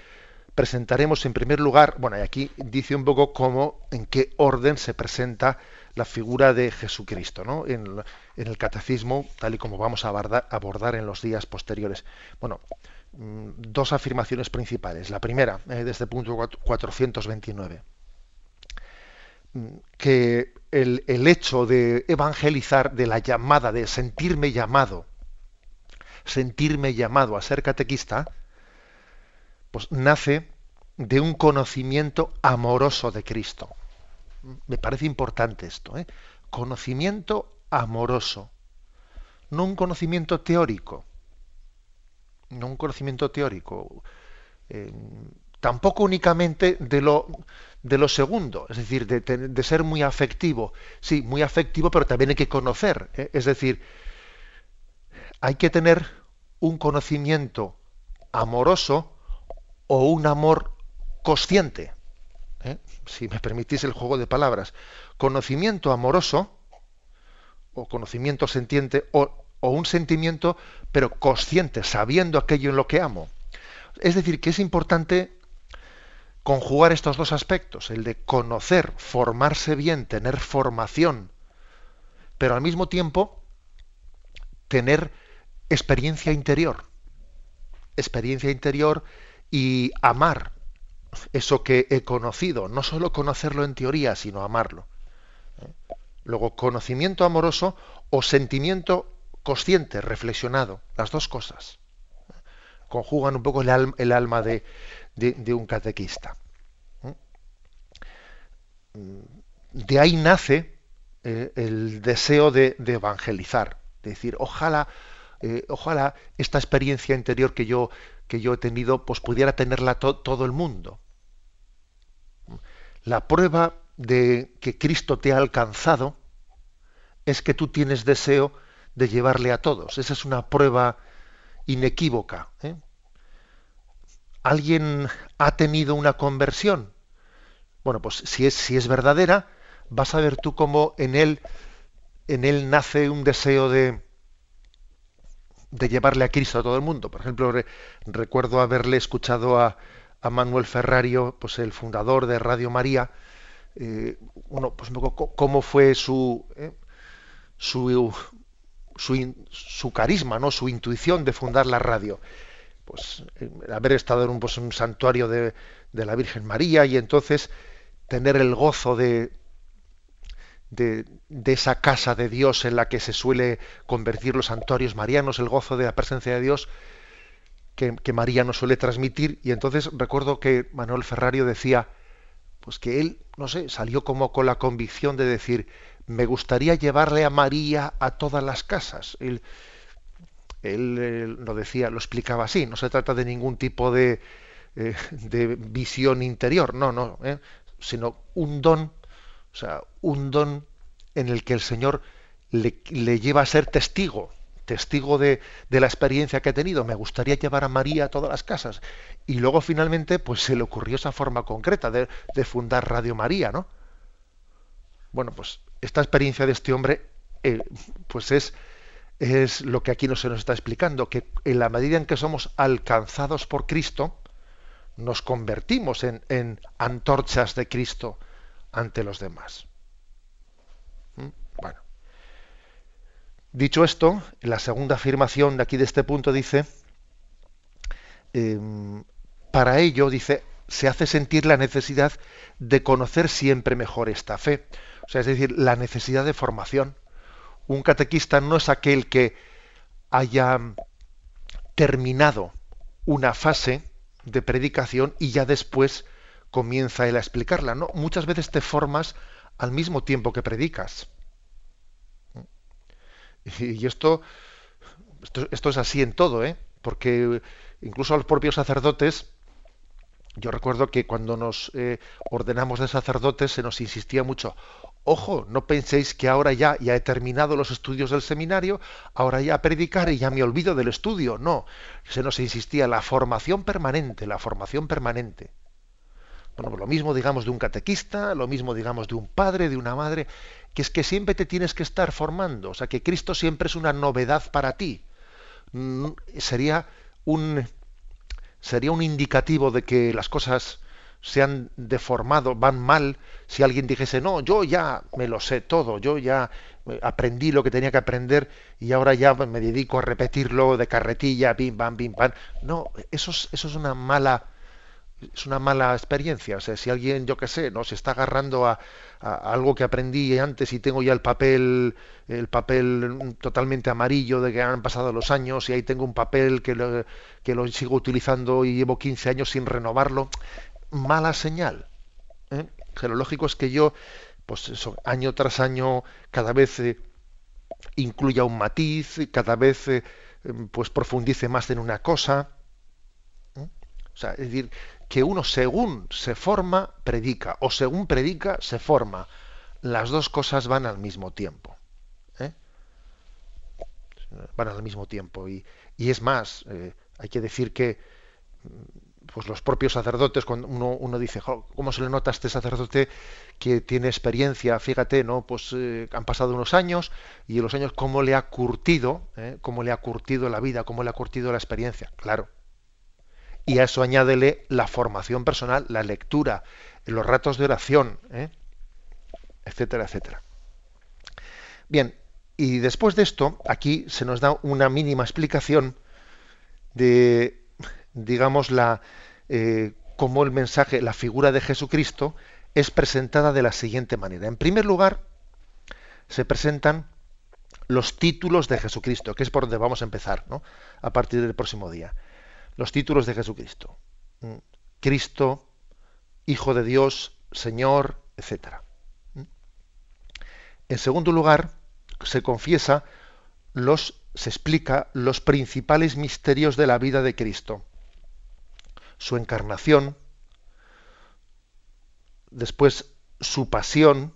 presentaremos en primer lugar, bueno, y aquí dice un poco cómo, en qué orden se presenta la figura de Jesucristo, ¿no? En, el catecismo, tal y como vamos a abordar, en los días posteriores. Bueno, mm, dos afirmaciones principales. La primera, eh, desde el punto 429, mm, que el, el hecho de evangelizar, de la llamada, de sentirme llamado, sentirme llamado a ser catequista, pues nace de un conocimiento amoroso de Cristo. Me parece importante esto. ¿eh? Conocimiento amoroso. No un conocimiento teórico. No un conocimiento teórico. Eh, tampoco únicamente de lo, de lo segundo, es decir, de, ser muy afectivo. Sí, muy afectivo, pero también hay que conocer. ¿eh? Es decir, hay que tener un conocimiento amoroso o un amor consciente. ¿Eh? si me permitís el juego de palabras, conocimiento amoroso, o conocimiento sentiente, o, un sentimiento, pero consciente, sabiendo aquello en lo que amo. Es decir, que es importante conjugar estos dos aspectos, el de conocer, formarse bien, tener formación, pero al mismo tiempo tener experiencia interior, experiencia interior y amar eso que he conocido, no solo conocerlo en teoría, sino amarlo. ¿eh? Luego, conocimiento amoroso o sentimiento consciente, reflexionado, las dos cosas. ¿eh? Conjugan un poco el, alma de, un catequista. ¿eh? De ahí nace el deseo de, evangelizar, de decir, ojalá, ojalá esta experiencia interior que yo que yo he tenido, pues pudiera tenerla todo el mundo. La prueba de que Cristo te ha alcanzado es que tú tienes deseo de llevarle a todos. Esa es una prueba inequívoca. ¿eh? ¿Alguien ha tenido una conversión? Bueno, pues si es, si es verdadera, vas a ver tú cómo en él, en él nace un deseo de, de llevarle a Cristo a todo el mundo. Por ejemplo, recuerdo haberle escuchado a, a, Manuel Ferrario, pues el fundador de Radio María, eh, pues, cómo fue su, eh, su, su, carisma, ¿no? su intuición de fundar la radio. Pues haber estado en un, pues, un santuario de, de la Virgen María y entonces tener el gozo de, de, esa casa de Dios en la que se suele convertir los santuarios marianos, el gozo de la presencia de Dios que, María nos suele transmitir. Y entonces recuerdo que Manuel Ferrario decía, pues que él, no sé, salió como con la convicción de decir, me gustaría llevarle a María a todas las casas. Él, él, lo decía, lo explicaba así, no se trata de ningún tipo de, eh, de visión interior, no, no, eh, sino un don o sea, un don en el que el Señor le, lleva a ser testigo, testigo de, la experiencia que ha tenido. Me gustaría llevar a María a todas las casas. Y luego finalmente, pues se le ocurrió esa forma concreta de, fundar Radio María, ¿no? Bueno, pues esta experiencia de este hombre, eh, pues es, es lo que aquí no se nos está explicando, que en la medida en que somos alcanzados por Cristo, nos convertimos en, en antorchas de Cristo ante los demás. ¿Mm? Bueno. Dicho esto, la segunda afirmación de aquí de este punto dice, em, para ello, dice, se hace sentir la necesidad de conocer siempre mejor esta fe. O sea, es decir, la necesidad de formación. Un catequista no es aquel que haya terminado una fase de predicación y ya después comienza él a explicarla. No, muchas veces te formas al mismo tiempo que predicas. Y esto, esto, esto es así en todo, ¿eh? porque incluso a los propios sacerdotes yo recuerdo que cuando nos eh, ordenamos de sacerdotes se nos insistía mucho, ojo, no penséis que ahora ya, ya he terminado los estudios del seminario, ahora ya predicar y ya me olvido del estudio. No, se nos insistía la formación permanente, la formación permanente. Bueno, lo mismo digamos de un catequista, lo mismo digamos de un padre, de una madre, que es que siempre te tienes que estar formando, o sea que Cristo siempre es una novedad para ti. Mm, sería un sería un indicativo de que las cosas se han deformado, van mal, si alguien dijese, no, yo ya me lo sé todo, yo ya eh, aprendí lo que tenía que aprender y ahora ya me dedico a repetirlo de carretilla, bim, bam, bim, bam. No, eso es, eso es una mala es una mala experiencia. O sea, si alguien, yo qué sé, no se está agarrando a, algo que aprendí antes y tengo ya el papel, el papel totalmente amarillo de que han pasado los años y ahí tengo un papel que lo, que lo sigo utilizando y llevo 15 años sin renovarlo, mala señal. ¿eh? lo lógico es que yo, pues eso, año tras año, cada vez eh, incluya un matiz, cada vez eh, pues profundice más en una cosa. ¿eh? O sea, es decir, que uno según se forma, predica, o según predica, se forma. Las dos cosas van al mismo tiempo. ¿eh? Van al mismo tiempo. Y, es más, eh, hay que decir que pues los propios sacerdotes, cuando uno, dice, ¿cómo se le nota a este sacerdote que tiene experiencia? Fíjate, ¿no? Pues eh, han pasado unos años y en los años cómo le ha curtido, cómo le ha curtido la vida, cómo le ha curtido la experiencia. Claro, y a eso añádele la formación personal, la lectura, los ratos de oración, ¿eh? etcétera, etcétera. Bien, y después de esto, aquí se nos da una mínima explicación de, digamos, la eh, cómo el mensaje, la figura de Jesucristo es presentada de la siguiente manera. En primer lugar, se presentan los títulos de Jesucristo, que es por donde vamos a empezar, ¿no? A partir del próximo día los títulos de Jesucristo. Mm. Cristo, Hijo de Dios, Señor, etc. Mm. En segundo lugar, se confiesa los se explica los principales misterios de la vida de Cristo. Su encarnación, después su pasión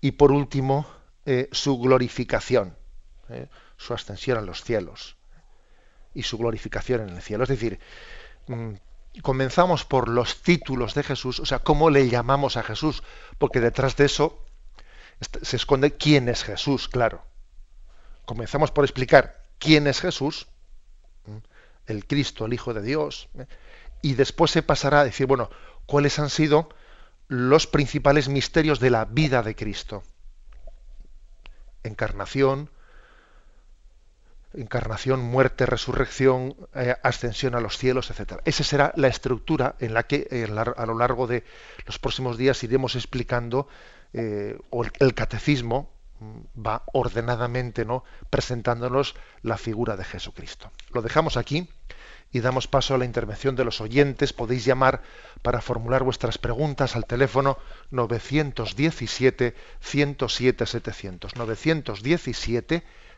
y por último eh, su glorificación, eh, su ascensión a los cielos y su glorificación en el cielo. Es decir, mm, comenzamos por los títulos de Jesús, o sea, cómo le llamamos a Jesús, porque detrás de eso se esconde quién es Jesús, claro. Comenzamos por explicar quién es Jesús, el Cristo, el Hijo de Dios, ¿eh? y después se pasará a decir, bueno, cuáles han sido los principales misterios de la vida de Cristo. Encarnación, encarnación, muerte, resurrección, eh, ascensión a los cielos, etc. Esa será la estructura en la que eh, a lo largo de los próximos días iremos explicando, eh, o el, catecismo mm, va ordenadamente ¿no? presentándonos la figura de Jesucristo. Lo dejamos aquí y damos paso a la intervención de los oyentes. Podéis llamar para formular vuestras preguntas al teléfono 917 107 700. 917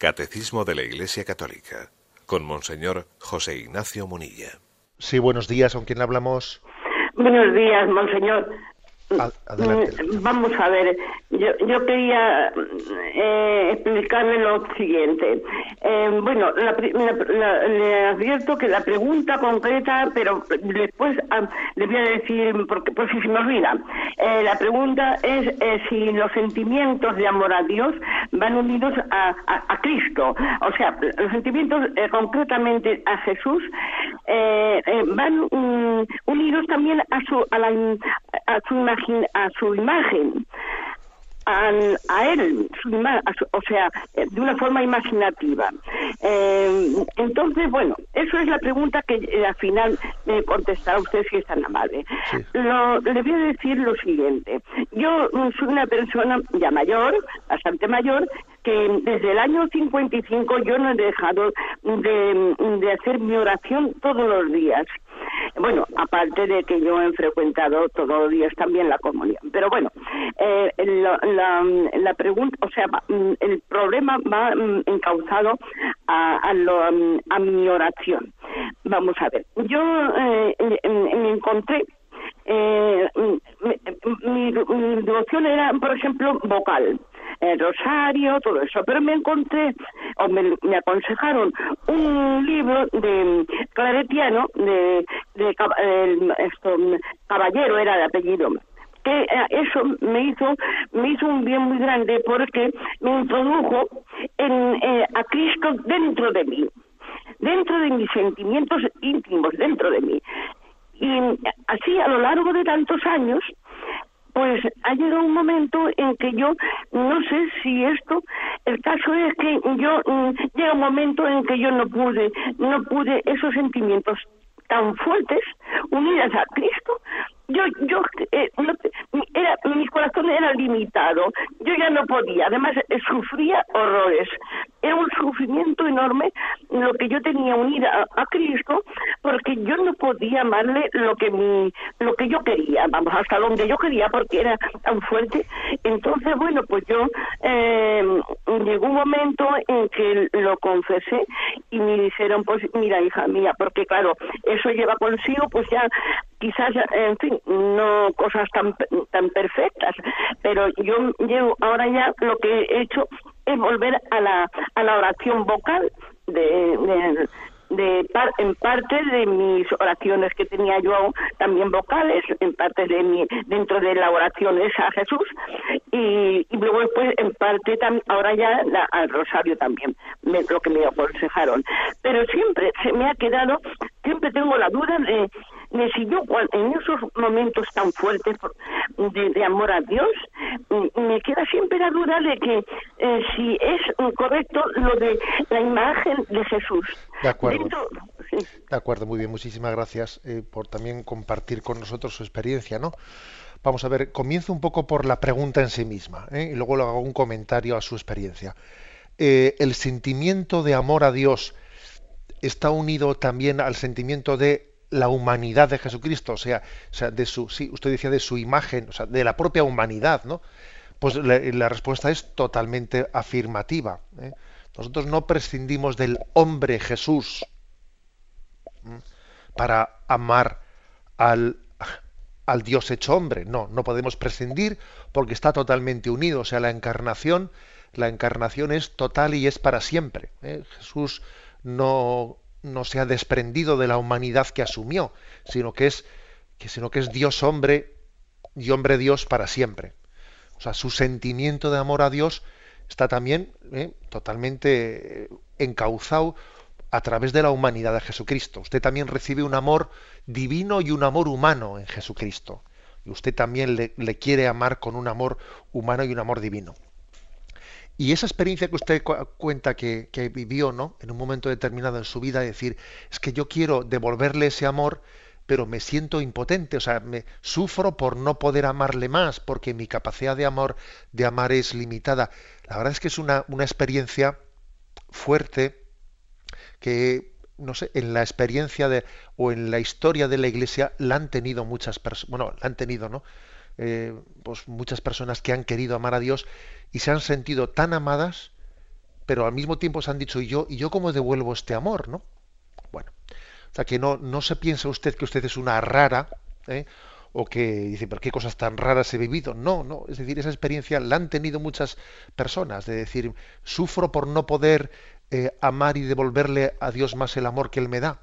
Catecismo de la Iglesia Católica con Monseñor José Ignacio Munilla. Sí, buenos días, ¿con quién hablamos? Buenos días, Monseñor. Adelante. Mm, vamos a ver, yo, yo quería eh, explicarle lo siguiente. Eh, bueno, la, la, le advierto que la pregunta concreta, pero después ah, le voy a decir, porque por si se me olvida, eh, la pregunta es eh, si los sentimientos de amor a Dios van unidos a, a, a Cristo. O sea, los sentimientos concretamente a Jesús van um, unidos también a su, a, la, a su imagen a su imagen, a, a él, su a su, o sea, de una forma imaginativa. Eh, entonces, bueno, eso es la pregunta que eh, al final me contestará usted si es tan amable. Sí. Lo, le voy a decir lo siguiente. Yo mm, soy una persona ya mayor, bastante mayor, que desde el año 55 yo no he dejado de, hacer mi oración todos los días. Bueno, aparte de que yo he frecuentado todos los días también la comunión. Pero bueno, eh, la, la, la, pregunta, o sea, el problema va encauzado a, a, lo, a mi oración. Vamos a ver, yo eh, me encontré eh, mi, mi, devoción era, por ejemplo, vocal, el rosario, todo eso, pero me encontré, o me, aconsejaron un libro de claretiano, de, de, de esto, caballero era el apellido, que eso me hizo me hizo un bien muy grande porque me introdujo en, eh, a Cristo dentro de mí dentro de mis sentimientos íntimos dentro de mí. Y así a lo largo de tantos años pues ha llegado un momento en que yo no sé si esto el caso es que yo llega un momento en que yo no pude no pude esos sentimientos tan fuertes unidas a Cristo. Yo yo eh, era mi corazón era limitado yo ya no podía además eh, sufría horrores era un sufrimiento enorme lo que yo tenía unida a, Cristo porque yo no podía amarle lo que mi lo que yo quería vamos hasta donde yo quería porque era tan fuerte. Entonces bueno pues yo eh, llegó un momento en que lo confesé y me dijeron pues mira hija mía porque claro eso lleva consigo pues ya quizás en fin no cosas tan tan perfectas pero yo llevo ahora ya lo que he hecho es volver a la a la oración vocal de, de par, en parte de mis oraciones que tenía yo también vocales, en parte de mi, dentro de la oración esa a Jesús y, y luego después en parte tam, ahora ya la, al rosario también, me, lo que me aconsejaron. Pero siempre se me ha quedado, siempre tengo la duda de, en esos momentos tan fuertes de, de amor a Dios, me queda siempre la duda de que eh, si es correcto lo de la imagen de Jesús. De acuerdo. Sí. De acuerdo, muy bien, muchísimas gracias eh, por también compartir con nosotros su experiencia, ¿no? Vamos a ver, comienzo un poco por la pregunta en sí misma ¿eh? y luego le hago un comentario a su experiencia. Eh, el sentimiento de amor a Dios está unido también al sentimiento de la humanidad de Jesucristo, o sea, o sea de su, sí, usted decía de su imagen, o sea, de la propia humanidad, ¿no? Pues la, respuesta es totalmente afirmativa. ¿eh? Nosotros no prescindimos del hombre Jesús para amar al, al, Dios hecho hombre. No, no podemos prescindir porque está totalmente unido. O sea, la encarnación, la encarnación es total y es para siempre. ¿eh? Jesús no, no se ha desprendido de la humanidad que asumió, sino que es, que, sino que es Dios hombre y hombre Dios para siempre. O sea, su sentimiento de amor a Dios está también eh, totalmente eh, encauzado a través de la humanidad de Jesucristo. Usted también recibe un amor divino y un amor humano en Jesucristo. Y usted también le, le quiere amar con un amor humano y un amor divino. Y esa experiencia que usted cuenta que, vivió, ¿no? En un momento determinado en su vida, decir, es que yo quiero devolverle ese amor, pero me siento impotente, o sea, me sufro por no poder amarle más, porque mi capacidad de amor, de amar es limitada. La verdad es que es una, una experiencia fuerte que no sé, en la experiencia de, o en la historia de la Iglesia la han tenido muchas personas, bueno, la han tenido, ¿no? Eh, pues muchas personas que han querido amar a Dios y se han sentido tan amadas, pero al mismo tiempo se han dicho, ¿y yo, ¿y yo cómo devuelvo este amor? ¿no? Bueno, o sea que no, no se piensa usted que usted es una rara, ¿eh? o que dice, pero qué cosas tan raras he vivido. No, no, es decir, esa experiencia la han tenido muchas personas, de decir, sufro por no poder eh, amar y devolverle a Dios más el amor que Él me da.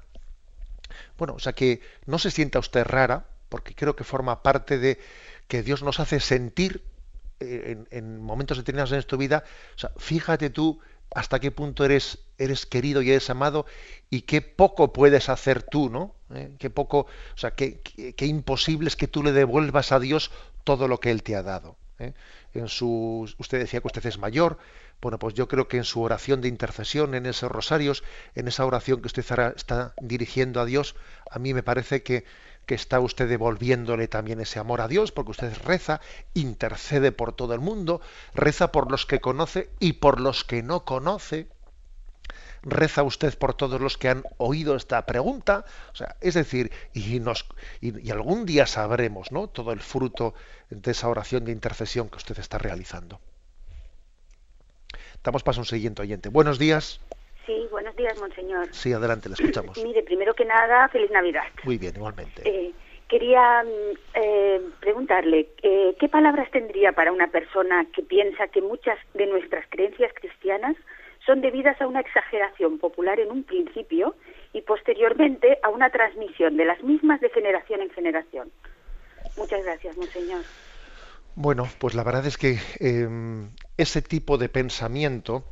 Bueno, o sea que no se sienta usted rara, porque creo que forma parte de, que Dios nos hace sentir eh, en, momentos determinados en tu vida. O sea, fíjate tú hasta qué punto eres, eres querido y eres amado y qué poco puedes hacer tú, ¿no? ¿Eh? Qué poco, o sea, qué, qué, imposible es que tú le devuelvas a Dios todo lo que Él te ha dado. ¿eh? En su, usted decía que usted es mayor, bueno, pues yo creo que en su oración de intercesión, en esos rosarios, en esa oración que usted está dirigiendo a Dios, a mí me parece que que está usted devolviéndole también ese amor a Dios, porque usted reza, intercede por todo el mundo, reza por los que conoce y por los que no conoce. Reza usted por todos los que han oído esta pregunta, o sea, es decir, y, nos, y, algún día sabremos, ¿no? Todo el fruto de esa oración de intercesión que usted está realizando. Damos paso a un siguiente oyente. Buenos días. Sí, buenos días, monseñor. Sí, adelante, le escuchamos. Mire, primero que nada, feliz Navidad. Muy bien, igualmente. Eh, quería mm, eh, preguntarle, eh, ¿qué palabras tendría para una persona que piensa que muchas de nuestras creencias cristianas son debidas a una exageración popular en un principio y posteriormente a una transmisión de las mismas de generación en generación? Muchas gracias, monseñor. Bueno, pues la verdad es que em, ese tipo de pensamiento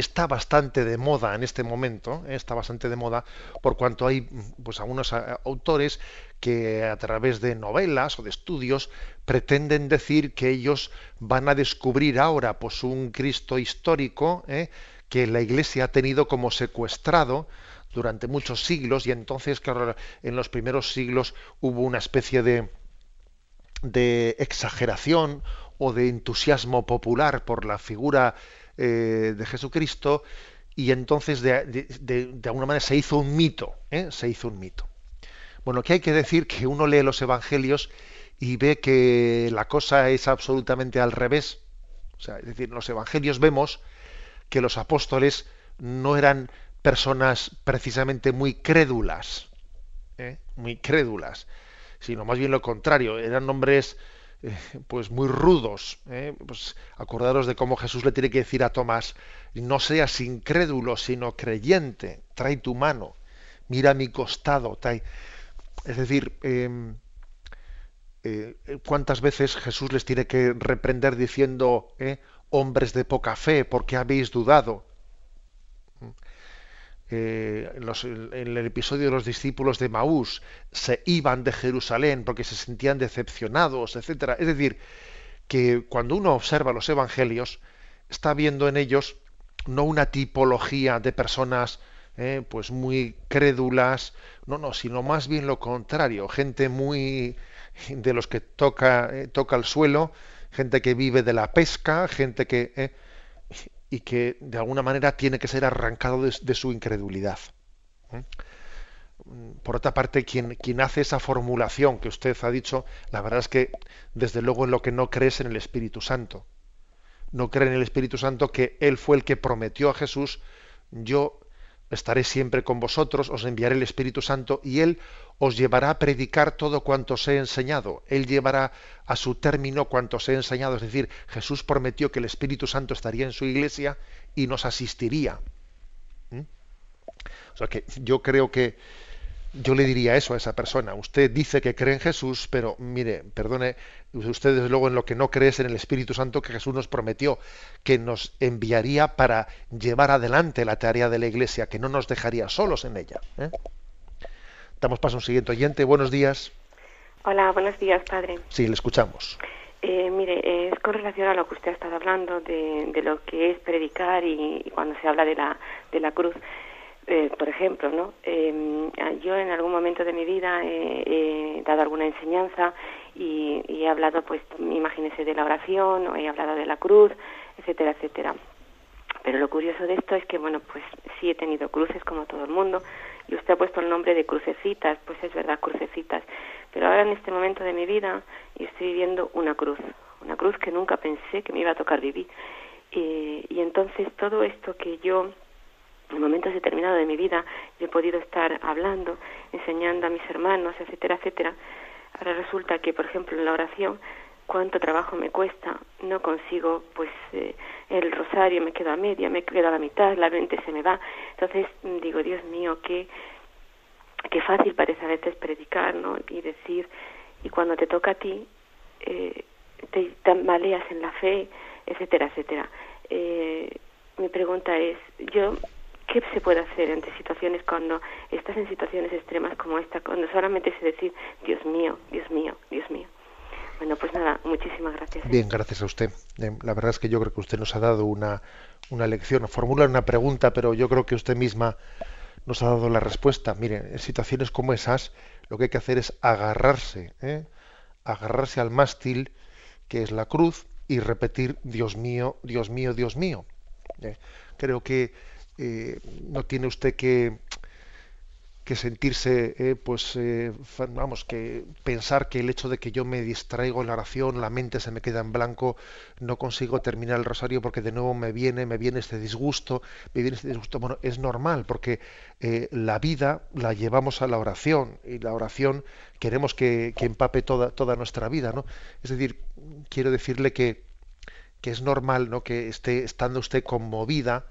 está bastante de moda en este momento, ¿eh? está bastante de moda por cuanto hay pues algunos eh, autores que a través de novelas o de estudios pretenden decir que ellos van a descubrir ahora pues un Cristo histórico ¿eh? que la Iglesia ha tenido como secuestrado durante muchos siglos y entonces claro, en los primeros siglos hubo una especie de de exageración o de entusiasmo popular por la figura eh, de Jesucristo y entonces de, de, alguna manera se hizo un mito, ¿eh? se hizo un mito. Bueno, que hay que decir que uno lee los evangelios y ve que la cosa es absolutamente al revés. O sea, es decir, en los evangelios vemos que los apóstoles no eran personas precisamente muy crédulas, ¿eh? muy crédulas, sino más bien lo contrario, eran hombres eh, pues muy rudos. ¿eh? Pues acordaros de cómo Jesús le tiene que decir a Tomás, no seas incrédulo, sino creyente, trae tu mano, mira mi costado. Trae... Es decir, em, eh, ¿cuántas veces Jesús les tiene que reprender diciendo, hombres de poca fe, porque habéis dudado? Eh, en, el episodio de los discípulos de Maús se iban de Jerusalén porque se sentían decepcionados, etcétera. Es decir, que cuando uno observa los evangelios, está viendo en ellos no una tipología de personas eh, pues muy crédulas, no, no, sino más bien lo contrario, gente muy de los que toca, eh, toca el suelo, gente que vive de la pesca, gente que y que de alguna manera tiene que ser arrancado de, su incredulidad. ¿eh? Por otra parte, quien, quien hace esa formulación que usted ha dicho, la verdad es que desde luego en lo que no crees en el Espíritu Santo. No cree en el Espíritu Santo que Él fue el que prometió a Jesús, yo estaré siempre con vosotros, os enviaré el Espíritu Santo y Él os llevará a predicar todo cuanto os he enseñado. Él llevará a su término cuanto os he enseñado. Es decir, Jesús prometió que el Espíritu Santo estaría en su iglesia y nos asistiría. ¿Mm? O sea que yo creo que yo le diría eso a esa persona. Usted dice que cree en Jesús, pero mire, perdone, usted desde luego en lo que no cree es en el Espíritu Santo que Jesús nos prometió, que nos enviaría para llevar adelante la tarea de la Iglesia, que no nos dejaría solos en ella. ¿eh? Damos paso a un siguiente oyente. Buenos días. Hola, buenos días, padre. Sí, le escuchamos. Eh, mire, es con relación a lo que usted ha estado hablando de, lo que es predicar y, cuando se habla de la, de la cruz. Eh, por ejemplo, ¿no? Em, yo en algún momento de mi vida he, dado alguna enseñanza y, he hablado, pues, imagínese de la oración, o he hablado de la cruz, etcétera, etcétera. Pero lo curioso de esto es que, bueno, pues sí he tenido cruces como todo el mundo y usted ha puesto el nombre de crucecitas, pues es verdad, crucecitas. Pero ahora en este momento de mi vida estoy viviendo una cruz, una cruz que nunca pensé que me iba a tocar vivir. y entonces todo esto que yo en momentos determinados de mi vida yo he podido estar hablando, enseñando a mis hermanos, etcétera, etcétera. Ahora resulta que, por ejemplo, en la oración, cuánto trabajo me cuesta, no consigo, pues, eh, el rosario me quedo a media, me quedo a la mitad, la mente se me va. Entonces digo, Dios mío, qué, qué fácil parece a veces predicar, ¿no? Y decir, y cuando te toca a ti, eh, te tambaleas en la fe, etcétera, etcétera. Eh, mi pregunta es, yo ¿Qué se puede hacer ante situaciones cuando estás en situaciones extremas como esta, cuando solamente se decir, Dios mío, Dios mío, Dios mío? Bueno, pues nada, muchísimas gracias. Bien, gracias a usted. Eh, la verdad es que yo creo que usted nos ha dado una, una lección, formula una pregunta, pero yo creo que usted misma nos ha dado la respuesta. Mire, en situaciones como esas, lo que hay que hacer es agarrarse, ¿eh? agarrarse al mástil, que es la cruz, y repetir, Dios mío, Dios mío, Dios mío. ¿eh? Creo que eh, no tiene usted que, que sentirse, eh, pues, eh, vamos, que pensar que el hecho de que yo me distraigo en la oración, la mente se me queda en blanco, no consigo terminar el rosario porque de nuevo me viene, me viene este disgusto, me viene este disgusto. Bueno, es normal porque la vida la llevamos a la oración y la oración queremos que, que, empape toda, toda nuestra vida, ¿no? Es decir, quiero decirle que, que es normal, ¿no? Que esté estando usted conmovida,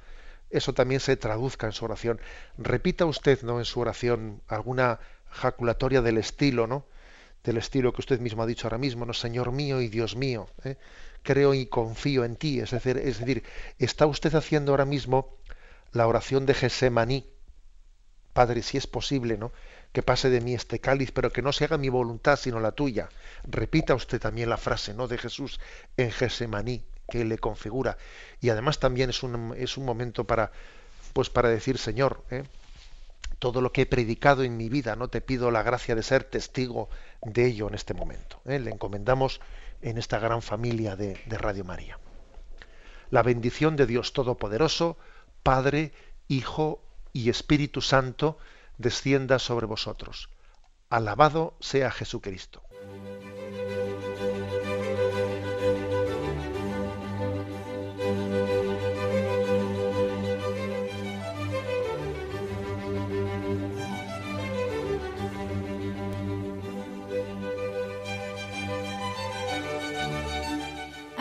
eso también se traduzca en su oración. Repita usted ¿no? en su oración alguna jaculatoria del estilo, ¿no? Del estilo que usted mismo ha dicho ahora mismo, ¿no? Señor mío y Dios mío, ¿eh? creo y confío en ti. Es decir, es decir, está usted haciendo ahora mismo la oración de Gesemaní. Padre, si es posible, ¿no? Que pase de mí este cáliz, pero que no se haga mi voluntad, sino la tuya. Repita usted también la frase, ¿no? De Jesús en Gesemaní que le configura. Y además también es un, es un momento para, pues para decir, Señor, ¿eh? todo lo que he predicado en mi vida, no te pido la gracia de ser testigo de ello en este momento. ¿eh? Le encomendamos en esta gran familia de, de Radio María. La bendición de Dios Todopoderoso, Padre, Hijo y Espíritu Santo, descienda sobre vosotros. Alabado sea Jesucristo.